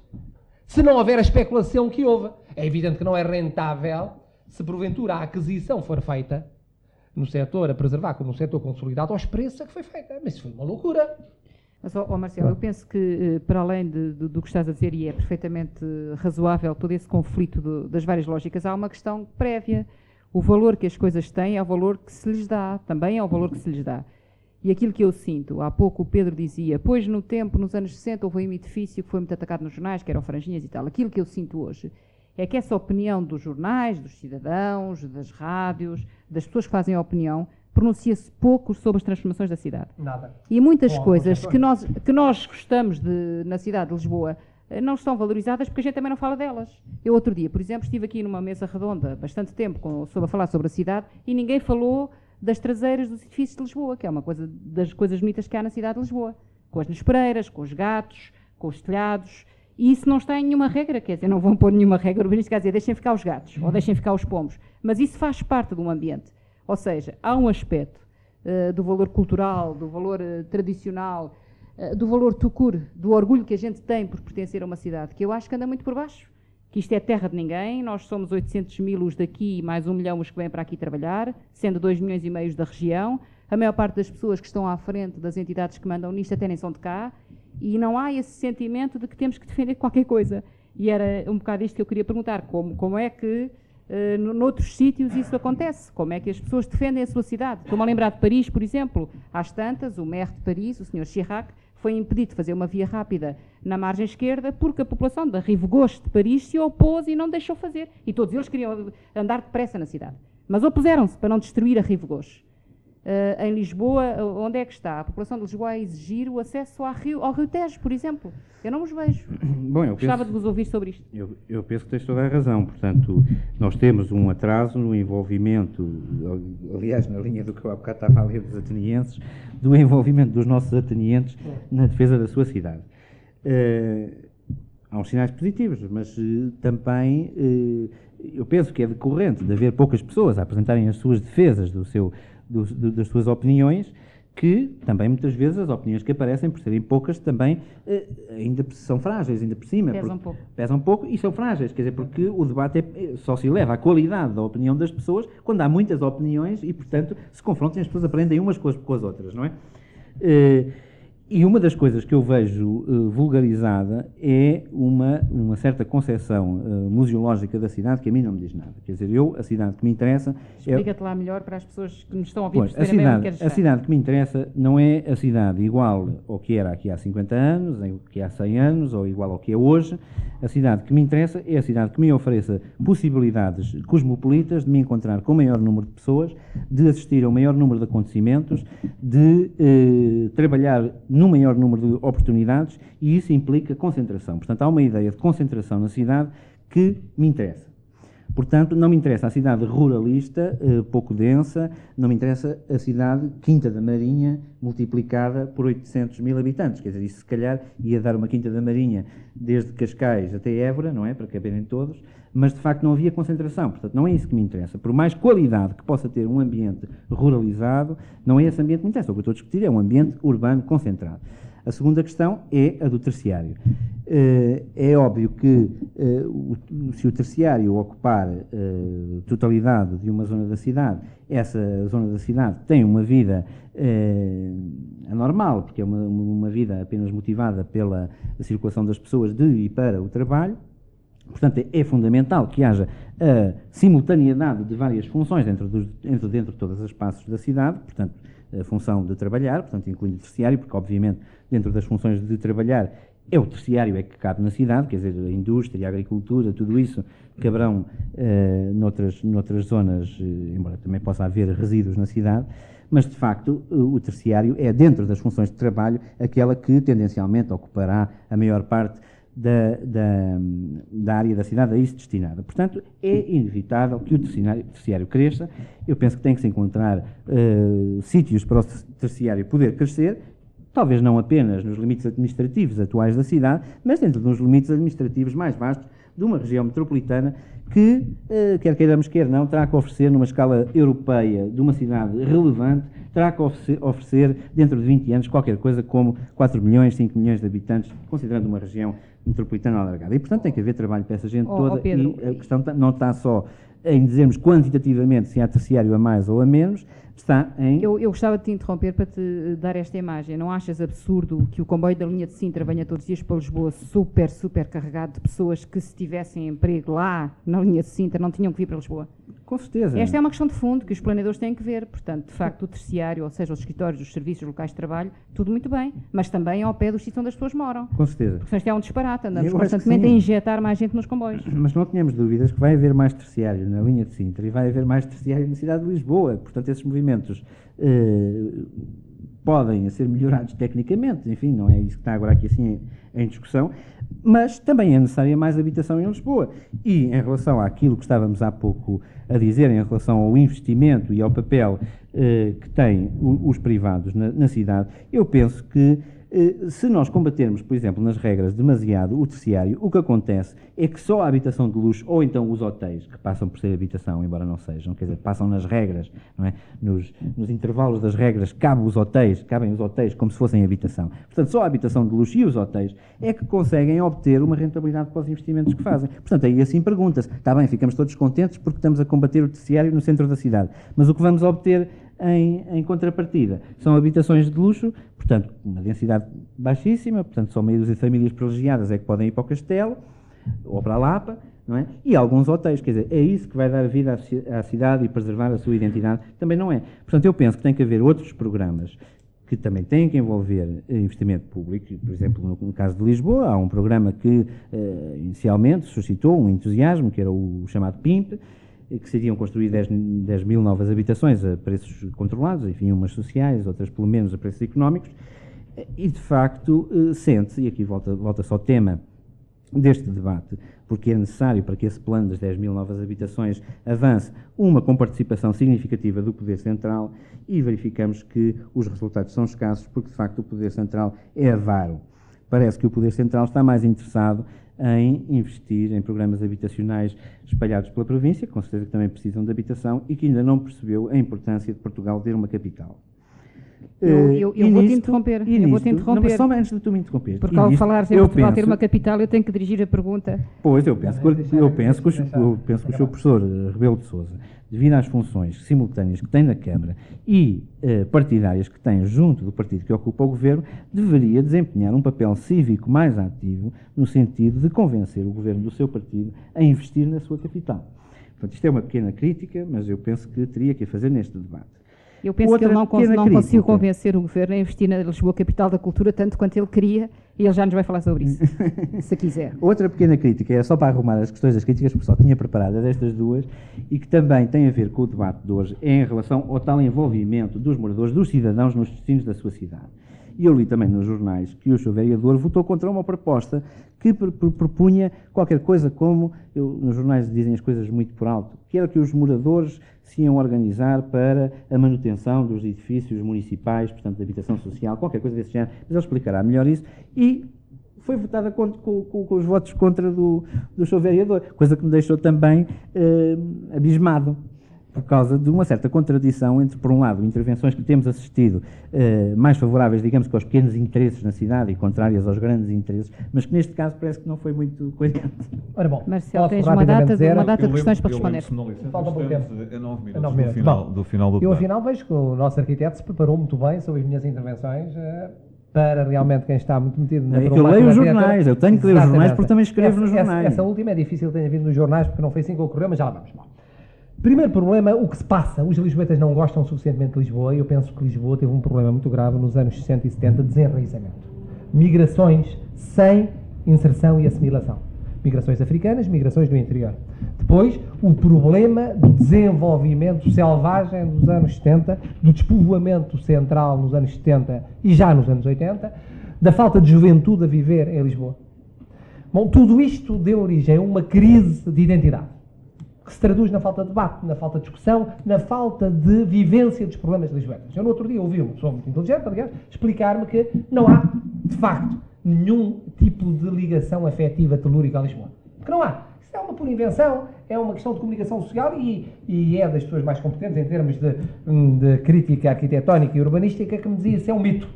se não houver a especulação que houve. É evidente que não é rentável se, porventura, a aquisição for feita no setor a preservar como no setor consolidado aos preços a que foi feita. Mas isso foi uma loucura. Mas, ó, Marcelo, eu penso que, eh, para além de- do, do que estás a dizer, e é perfeitamente razoável todo esse conflito do- das várias lógicas, há uma questão prévia. O valor que as coisas têm é o valor que se lhes dá, também é o valor que se lhes dá. E aquilo que eu sinto, há pouco o Pedro dizia, pois no tempo, nos anos 60, houve um edifício que foi muito atacado nos jornais, que eram franjinhas e tal. Aquilo que eu sinto hoje é que essa opinião dos jornais, dos cidadãos, das rádios, das pessoas que fazem a opinião, pronuncia-se pouco sobre as transformações da cidade. Nada. E muitas alguns coisas que nós, que nós gostamos de, na cidade de Lisboa eh, não estão valorizadas porque a gente também não fala delas. Eu outro dia, por exemplo, estive aqui numa mesa redonda bastante tempo com, sobre a falar sobre a cidade e ninguém falou das traseiras dos edifícios de Lisboa, que é uma coisa das coisas bonitas que há na cidade de Lisboa, com as nespereiras, com os gatos, com os telhados, e isso não está em nenhuma regra, quer dizer, não vão pôr nenhuma regra urbanística, quer dizer, deixem ficar os gatos, ou deixem ficar os pombos, mas isso faz parte de um ambiente. Ou seja, há um aspecto uh, do valor cultural, do valor uh, tradicional, uh, do valor tucur, do orgulho que a gente tem por pertencer a uma cidade, que eu acho que anda muito por baixo. Que isto é terra de ninguém, nós somos 800 mil os daqui e mais um milhão os que vêm para aqui trabalhar, sendo 2 milhões e meio da região. A maior parte das pessoas que estão à frente das entidades que mandam nisto até nem são de cá, e não há esse sentimento de que temos que defender qualquer coisa. E era um bocado isto que eu queria perguntar: como, como é que Uh, noutros sítios isso acontece. Como é que as pessoas defendem a sua cidade? Estou-me a lembrar de Paris, por exemplo. Às tantas, o maire de Paris, o Sr. Chirac, foi impedido de fazer uma via rápida na margem esquerda porque a população da Rive Gauche de Paris se opôs e não deixou fazer. E todos eles queriam andar depressa na cidade. Mas opuseram-se para não destruir a Rive Gauche. Uh, em Lisboa, onde é que está? A população de Lisboa a exigir o acesso ao Rio, ao Rio Tejo, por exemplo. Eu não os vejo. Bom, eu Gostava penso, de vos ouvir sobre isto. Eu, eu, penso que tens toda a razão. Portanto, nós temos um atraso no envolvimento, aliás, na linha do que eu há bocado estava a ler dos atenienses, do envolvimento dos nossos atenienses na defesa da sua cidade. Uh, há uns sinais positivos, mas uh, também eu penso que é decorrente de haver poucas pessoas a apresentarem as suas defesas do seu do, do, das suas opiniões, que também muitas vezes as opiniões que aparecem, por serem poucas, também eh, ainda são frágeis, ainda por cima. Pesam pouco. Pesam pouco e são frágeis, quer dizer, porque o debate é, só se eleva à qualidade da opinião das pessoas quando há muitas opiniões e, portanto, se confrontam e as pessoas aprendem umas com as, com as outras, não é? Eh, e uma das coisas que eu vejo uh, vulgarizada é uma, uma certa concepção uh, museológica da cidade que a mim não me diz nada. Quer dizer, eu, a cidade que me interessa. É Explica-te é... lá melhor para as pessoas que nos estão a ouvir pois, a cidade, a cidade que me interessa não é a cidade igual ao que era aqui há 50 anos, ou que há 100 anos, ou igual ao que é hoje. A cidade que me interessa é a cidade que me ofereça possibilidades cosmopolitas de me encontrar com o maior número de pessoas, de assistir ao maior número de acontecimentos, de eh, trabalhar no maior número de oportunidades e isso implica concentração. Portanto, há uma ideia de concentração na cidade que me interessa. Portanto, não me interessa a cidade ruralista, eh, pouco densa, não me interessa a cidade Quinta da Marinha multiplicada por 800 mil habitantes. Quer dizer, isso se calhar ia dar uma Quinta da Marinha desde Cascais até Évora, não é? Para caberem todos, mas de facto não havia concentração. Portanto, não é isso que me interessa. Por mais qualidade que possa ter um ambiente ruralizado, não é esse ambiente que me interessa. O que eu estou a discutir é um ambiente urbano concentrado. A segunda questão é a do terciário. Eh, é óbvio que eh, se o terciário ocupar a eh, totalidade de uma zona da cidade, essa zona da cidade tem uma vida anormal, porque é uma, uma vida apenas motivada pela circulação das pessoas de e para o trabalho. Portanto, é fundamental que haja a simultaneidade de várias funções dentro, dos, dentro, dentro de todos os espaços da cidade, portanto, a função de trabalhar, portanto, incluindo o terciário, porque, obviamente, dentro das funções de trabalhar, é o terciário é que cabe na cidade, quer dizer, a indústria, a agricultura, tudo isso caberão uh, noutras, noutras zonas, uh, embora também possa haver resíduos na cidade, mas de facto o terciário é, dentro das funções de trabalho, aquela que tendencialmente ocupará a maior parte da, da, da, área da cidade a isso destinada. Portanto, é inevitável que o terciário, cresça. Eu penso que tem que se encontrar uh, sítios para o terciário poder crescer, talvez não apenas nos limites administrativos atuais da cidade, mas dentro dos limites administrativos mais vastos de uma região metropolitana que, uh, quer queiramos, quer não, terá que oferecer, numa escala europeia, de uma cidade relevante, terá que oferecer, oferecer, dentro de 20 anos, qualquer coisa como 4 milhões, 5 milhões de habitantes, considerando uma região metropolitana alargada. E, portanto, tem que haver trabalho para essa gente oh, toda. Oh Pedro, e a questão não está só em dizermos quantitativamente se há terciário a mais ou a menos, está em. Eu, eu gostava de te interromper para te dar esta imagem. Não achas absurdo que o comboio da linha de Sintra venha todos os dias para Lisboa super, super carregado de pessoas que, se tivessem emprego lá na linha de Sintra, não tinham que vir para Lisboa? Com certeza. Esta é uma questão de fundo que os planeadores têm que ver. Portanto, de facto, o terciário, ou seja, os escritórios, os serviços, os locais de trabalho, tudo muito bem, mas também ao pé do sítio onde as pessoas moram. Com certeza. Porque isto é um disparate, andamos Eu constantemente a injetar mais gente nos comboios. Mas não tínhamos dúvidas que vai haver mais terciário na linha de Sintra e vai haver mais terciário na cidade de Lisboa. Portanto, esses movimentos eh, podem ser melhorados tecnicamente, enfim, não é isso que está agora aqui assim em, em discussão, mas também é necessária mais habitação em Lisboa. E em relação àquilo que estávamos há pouco a dizer, em relação ao investimento e ao papel eh, que têm os privados na, na cidade, eu penso que se nós combatermos, por exemplo, nas regras demasiado o terciário, o que acontece é que só a habitação de luxo, ou então os hotéis, que passam por ser habitação, embora não sejam, quer dizer, passam nas regras, não é? nos, nos intervalos das regras, cabem os hotéis, cabem os hotéis como se fossem habitação. Portanto, só a habitação de luxo e os hotéis é que conseguem obter uma rentabilidade para os investimentos que fazem. Portanto, aí assim pergunta-se, está bem, ficamos todos contentes porque estamos a combater o terciário no centro da cidade, mas o que vamos obter em, em, contrapartida. São habitações de luxo, portanto, uma densidade baixíssima, portanto, só meio dúzia de famílias privilegiadas é que podem ir para o castelo ou para a Lapa, não é? E alguns hotéis, quer dizer, é isso que vai dar vida à, cidade e preservar a sua identidade? Também não é. Portanto, eu penso que tem que haver outros programas que também têm que envolver investimento público. Por exemplo, no caso de Lisboa, há um programa que eh, inicialmente suscitou um entusiasmo, que era o chamado PIMP, que seriam construir 10, 10 mil novas habitações a preços controlados, enfim, umas sociais, outras pelo menos a preços económicos, e de facto eh, sente-se, e aqui volta, volta só o tema deste debate, porque é necessário para que esse plano das 10 mil novas habitações avance uma com participação significativa do Poder Central e verificamos que os resultados são escassos porque de facto o Poder Central é avaro. Parece que o Poder Central está mais interessado em investir em programas habitacionais espalhados pela província, com certeza que também precisam de habitação, e que ainda não percebeu a importância de Portugal ter uma capital. Eu, eu, eu vou te interromper. Eu vou te interromper. Não, só antes de tu me interromper. Porque ao falar em Portugal penso, ter uma capital, eu tenho que dirigir a pergunta. Pois, eu penso, que, eu penso que, o, eu penso que o seu professor eh, Rebelo de Souza, devido às funções simultâneas que tem na Câmara e eh, partidárias que tem junto do partido que ocupa o governo, deveria desempenhar um papel cívico mais ativo no sentido de convencer o governo do seu partido a investir na sua capital. Portanto, isto é uma pequena crítica, mas eu penso que teria que fazer neste debate. Eu penso Outra que ele não, cons não conseguiu convencer o governo a investir na Lisboa Capital da Cultura tanto quanto ele queria, e ele já nos vai falar sobre isso, se quiser. Outra pequena crítica, é só para arrumar as questões das críticas, porque só tinha preparado destas duas, e que também tem a ver com o debate de hoje, é em relação ao tal envolvimento dos moradores, dos cidadãos nos destinos da sua cidade. E eu li também nos jornais que o seu vereador votou contra uma proposta que propunha qualquer coisa como, eu, nos jornais dizem as coisas muito por alto, que era que os moradores se iam organizar para a manutenção dos edifícios municipais, portanto, de habitação social, qualquer coisa desse género, mas ele explicará melhor isso, e foi votada com, com, com, os votos contra do, do seu vereador, coisa que me deixou também eh, abismado por causa de uma certa contradição entre, por um lado, intervenções que temos assistido eh, mais favoráveis, digamos que aos pequenos interesses na cidade e contrárias aos grandes interesses, mas que neste caso parece que não foi muito coerente. Ora bom, Marcelo, tens uma data, de, uma data de questões para responder. Falta pouco tempo. A nove minutos, nove minutos. Do, final, do final do Eu, afinal, vejo que o nosso arquiteto se preparou muito bem sobre as minhas intervenções. Eh, para realmente quem está muito metido na é Eu leio os jornais, eu tenho que ler os jornais porque também escrevo essa, nos jornais. Essa, essa, última é difícil de ter vindo nos jornais porque não foi assim que ocorreu, mas já lá vamos. Bom. Primeiro problema, o que se passa. Os lisboetas não gostam suficientemente de Lisboa e eu penso que Lisboa teve um problema muito grave nos anos 60 e 70 de desenraizamento. Migrações sem inserção e assimilação. Migrações africanas, migrações do interior. Depois, o problema do desenvolvimento selvagem dos anos 70, do despovoamento central nos anos 70 e já nos anos 80, da falta de juventude a viver em Lisboa. Bom, tudo isto deu origem a uma crise de identidade que se traduz na falta de debate, na falta de discussão, na falta de vivência dos problemas Lisboa. Eu no outro dia ouvi uma pessoa muito inteligente, aliás, explicar-me que não há, de facto, nenhum tipo de ligação afetiva telúrica a Lisboa. Porque não há. Isso é uma pura invenção, é uma questão de comunicação social e, e é das pessoas mais competentes em termos de, de crítica arquitetónica e urbanística que me dizia isso é um mito.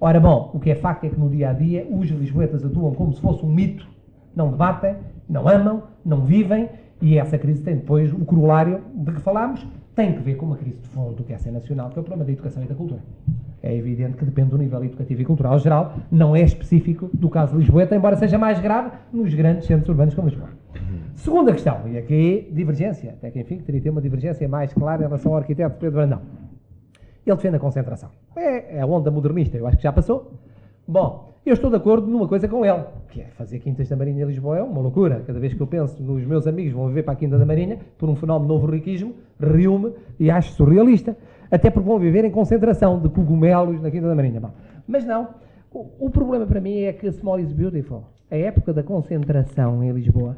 Ora bom, o que é facto é que no dia a dia os lisboetas atuam como se fosse um mito. Não debatem, não amam, não vivem e essa crise tem depois o corolário de que falámos, tem que ver com uma crise de fundo que é ser nacional, que é o problema da educação e da cultura. É evidente que depende do nível educativo e cultural geral, não é específico do caso de Lisboa, embora seja mais grave nos grandes centros urbanos como Lisboa. Segunda questão, e aqui divergência, até que enfim teria que ter uma divergência mais clara em relação ao arquiteto Pedro Brandão. Ele defende a concentração. É, é a onda modernista, eu acho que já passou. Bom, eu estou de acordo numa coisa com ele, que é fazer Quintas da Marinha em Lisboa é uma loucura. Cada vez que eu penso nos meus amigos vão viver para a Quinta da Marinha, por um fenómeno novo riquismo, rio-me e acho surrealista. Até porque vão viver em concentração de cogumelos na Quinta da Marinha. Bom, mas não, o, o, problema para mim é que small is beautiful. a época da concentração em Lisboa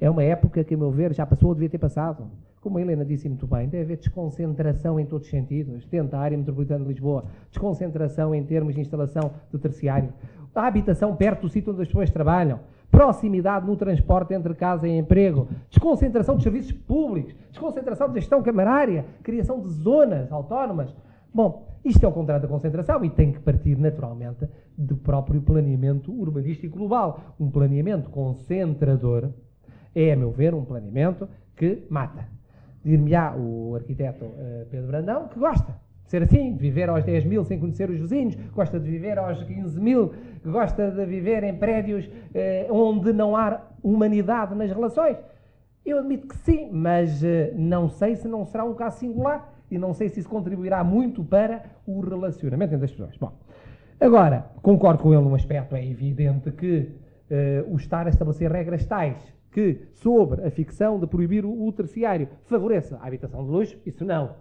é uma época que, a meu ver, já passou ou devia ter passado. Como a Helena disse muito bem, deve haver desconcentração em todos os sentidos, dentro da área metropolitana de Lisboa, desconcentração em termos de instalação de terciário, a habitação perto do sítio onde as pessoas trabalham, proximidade no transporte entre casa e emprego, desconcentração de serviços públicos, desconcentração de gestão camarária, criação de zonas autónomas. Bom, isto é o contrato da concentração e tem que partir naturalmente do próprio planeamento urbanístico global. Um planeamento concentrador é, a meu ver, um planeamento que mata. Dir-me-á o arquiteto uh, Pedro Brandão que gosta de ser assim, de viver aos 10 mil sem conhecer os vizinhos, gosta de viver aos 15 mil, gosta de viver em prédios uh, onde não há humanidade nas relações. Eu admito que sim, mas uh, não sei se não será um caso singular e não sei se isso contribuirá muito para o relacionamento entre as pessoas. Bom, agora, concordo com ele num aspecto, é evidente que o estar a estabelecer regras tais que, sobre a ficção de proibir o, terciário, favoreça a habitação de luxo, isso não.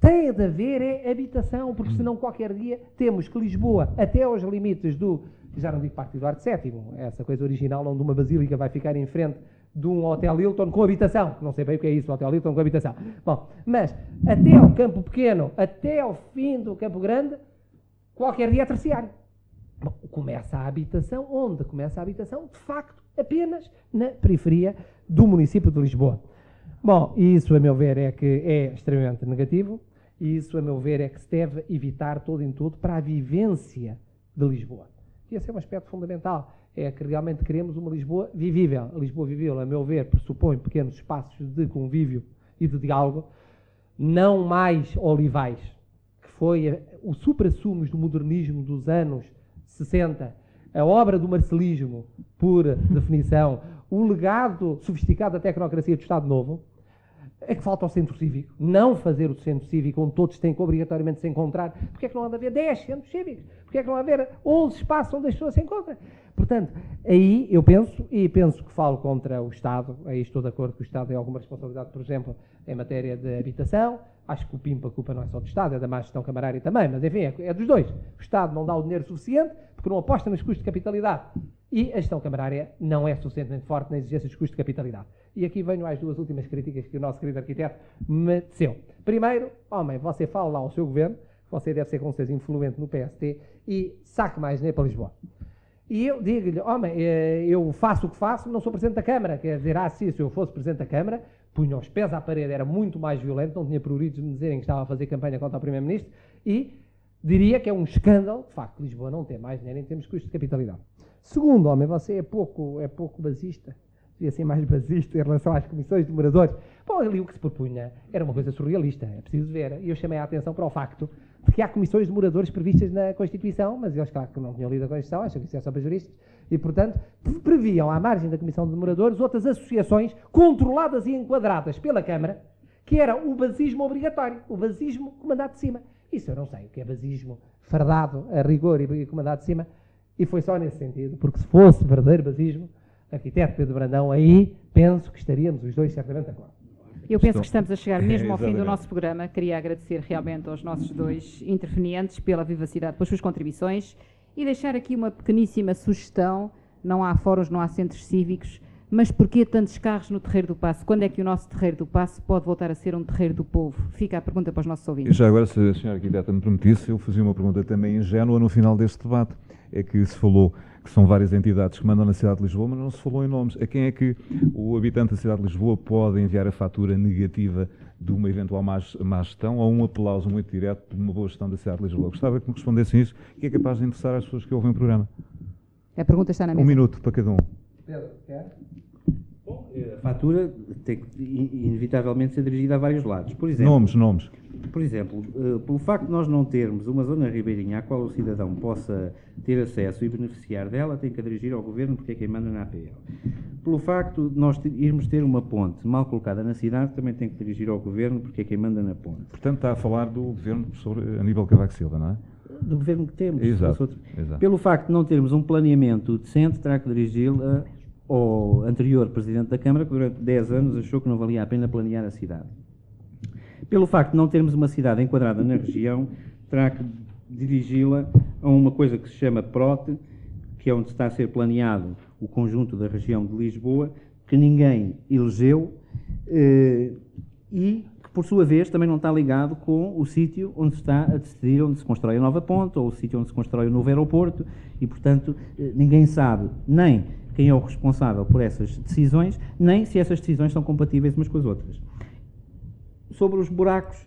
Tem de haver é habitação, porque senão qualquer dia temos que Lisboa, até aos limites do, já não digo Parque Eduardo VII, essa coisa original onde uma basílica vai ficar em frente de um Hotel Hilton com habitação. Não sei bem o que é isso, Hotel Hilton com habitação. Bom, mas até ao Campo Pequeno, até ao fim do Campo Grande, qualquer dia é terciário. Bom, começa a habitação, onde começa a habitação? De facto, apenas na periferia do município de Lisboa. Bom, isso, a meu ver, é que é extremamente negativo, e isso, a meu ver, é que se deve evitar todo em tudo para a vivência de Lisboa. E esse é um aspecto fundamental é que realmente queremos uma Lisboa vivível. A Lisboa vivível, a meu ver, pressupõe pequenos espaços de convívio e de diálogo, não mais olivais, que foi o supra-sumos do modernismo dos anos 60, a obra do marcelismo, por definição, o legado sofisticado da tecnocracia do Estado Novo, é que falta o centro cívico. Não fazer o centro cívico onde todos têm que obrigatoriamente se encontrar. Porque é que não há de haver 10 centros cívicos? Porque é que não há de haver 11 espaços onde as pessoas se encontram? Portanto, aí eu penso, e penso que falo contra o Estado, aí estou de acordo que o Estado tem alguma responsabilidade, por exemplo, em matéria de habitação. Acho que o PIMPA, culpa não é só do Estado, é da má gestão camarária também, mas enfim, é, é dos dois. O Estado não dá o dinheiro suficiente porque não aposta nos custos de capitalidade. E a gestão camarária não é suficientemente forte na exigência dos custos de capitalidade. E aqui venho às duas últimas críticas que o nosso querido arquiteto me teceu. Primeiro, homem, você fala lá ao seu governo, você deve ser com certeza influente no PST, e saque mais dinheiro para Lisboa. E eu digo-lhe, homem, eh, eu faço o que faço, não sou Presidente da Câmara. Quer dizer, ah, sim, se eu fosse Presidente da Câmara, punha os pés à parede, era muito mais violento, não tinha pruridos de me dizerem que estava a fazer campanha contra o Primeiro-Ministro, e diria que é um escândalo, de facto, Lisboa não tem mais dinheiro em termos de custos de capitalidade. Segundo, homem, você é pouco, é pouco basista, devia ser mais basista em relação às comissões de moradores. Bom, ali o que se propunha era uma coisa surrealista, é preciso ver. E eu chamei a atenção para o facto de que há comissões de moradores previstas na Constituição, mas eles, claro, que não tinham lido a Constituição, acham que isso é só para juristas, e, portanto, previam, à margem da Comissão de Moradores, outras associações controladas e enquadradas pela Câmara, que era o basismo obrigatório, o basismo comandado de cima. Isso eu não sei o que é basismo fardado a rigor e comandado de cima, e foi só nesse sentido, porque se fosse verdadeiro basismo, arquiteto Pedro Brandão, aí penso que estaríamos os dois certamente de acordo. Eu penso que estamos a chegar mesmo ao fim do nosso programa. Queria agradecer realmente aos nossos dois intervenientes pela vivacidade, pelas suas contribuições e deixar aqui uma pequeníssima sugestão. Não há fóruns, não há centros cívicos, mas porquê tantos carros no Terreiro do Passo? Quando é que o nosso Terreiro do Passo pode voltar a ser um terreiro do povo? Fica a pergunta para os nossos ouvintes. E já agora, se a senhora arquiteta me permitisse, eu fazia uma pergunta também ingênua no final deste debate. É que se falou que são várias entidades que mandam na cidade de Lisboa, mas não se falou em nomes. A quem é que o habitante da cidade de Lisboa pode enviar a fatura negativa de uma eventual má, má gestão ou um aplauso muito direto de uma boa gestão da cidade de Lisboa? Gostava que me respondessem isso, que é capaz de interessar às pessoas que ouvem o programa. A pergunta está na mesa. Um minuto para cada um. Pedro, quer? A fatura tem que inevitavelmente ser dirigida a vários lados. Por exemplo, nomes, nomes. Por exemplo, uh, pelo facto de nós não termos uma zona ribeirinha à qual o cidadão possa ter acesso e beneficiar dela, tem que dirigir ao Governo porque é quem manda na APL. Pelo facto de nós irmos ter uma ponte mal colocada na cidade, também tem que dirigir ao Governo porque é quem manda na ponte. Portanto, está a falar do Governo sobre Aníbal Cavaco Silva, não é? Do Governo que temos. Exato, exato. Pelo facto de não termos um planeamento decente, terá que dirigi-la ao anterior Presidente da Câmara, que durante 10 anos achou que não valia a pena planear a cidade. Pelo facto de não termos uma cidade enquadrada na região, terá que dirigi-la a uma coisa que se chama PROTE, que é onde está a ser planeado o conjunto da região de Lisboa, que ninguém elegeu eh, e que, por sua vez, também não está ligado com o sítio onde está a decidir onde se constrói a nova ponte ou o sítio onde se constrói o novo aeroporto e, portanto, eh, ninguém sabe nem quem é o responsável por essas decisões, nem se essas decisões são compatíveis umas com as outras. Sobre os buracos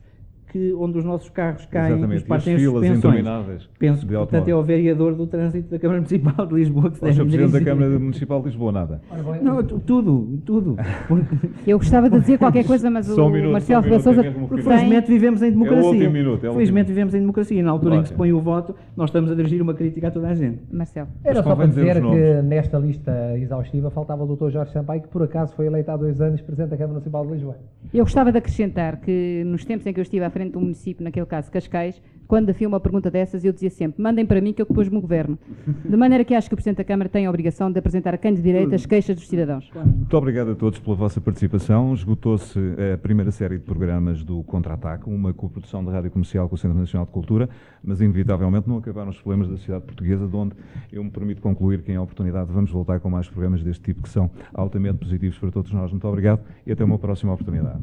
que, onde os nossos carros caem, Exatamente, os e partem as filas suspensões. intermináveis Penso que, portanto, é o vereador do trânsito da Câmara Municipal de Lisboa que se Ou o Sr. deve Presidente da. Câmara Municipal de Lisboa, nada. Não, tu- tudo, tudo. Porque, Eu gostava de dizer qualquer coisa, mas Só o minuto, Marcelo só um Rebelo minuto, Sousa é porque Sim. felizmente vivemos em democracia. é felizmente vivemos em democracia. Na altura em que se põe o voto, nós estamos a dirigir uma crítica a toda a gente. Marcelo. Era só para dizer que nesta lista exaustiva faltava o Dr. Jorge Sampaio, que por acaso foi eleito há dois anos Presidente da Câmara Municipal de Lisboa. Eu gostava de acrescentar que nos tempos em que eu estive à frente do município, naquele caso Cascais, quando havia uma pergunta dessas, eu dizia sempre: mandem para mim que eu depois me governo. De maneira que acho que o Presidente da Câmara tem a obrigação de apresentar a quem de direito as queixas dos cidadãos. Muito obrigado a todos pela vossa participação. Esgotou-se a primeira série de programas do Contra-Ataque, uma coprodução da Rádio Comercial com o Centro Nacional de Cultura, mas inevitavelmente não acabaram os problemas da sociedade portuguesa, de onde eu me permito concluir que, em oportunidade, vamos voltar com mais programas deste tipo que são altamente positivos para todos nós. Muito obrigado e até uma próxima oportunidade.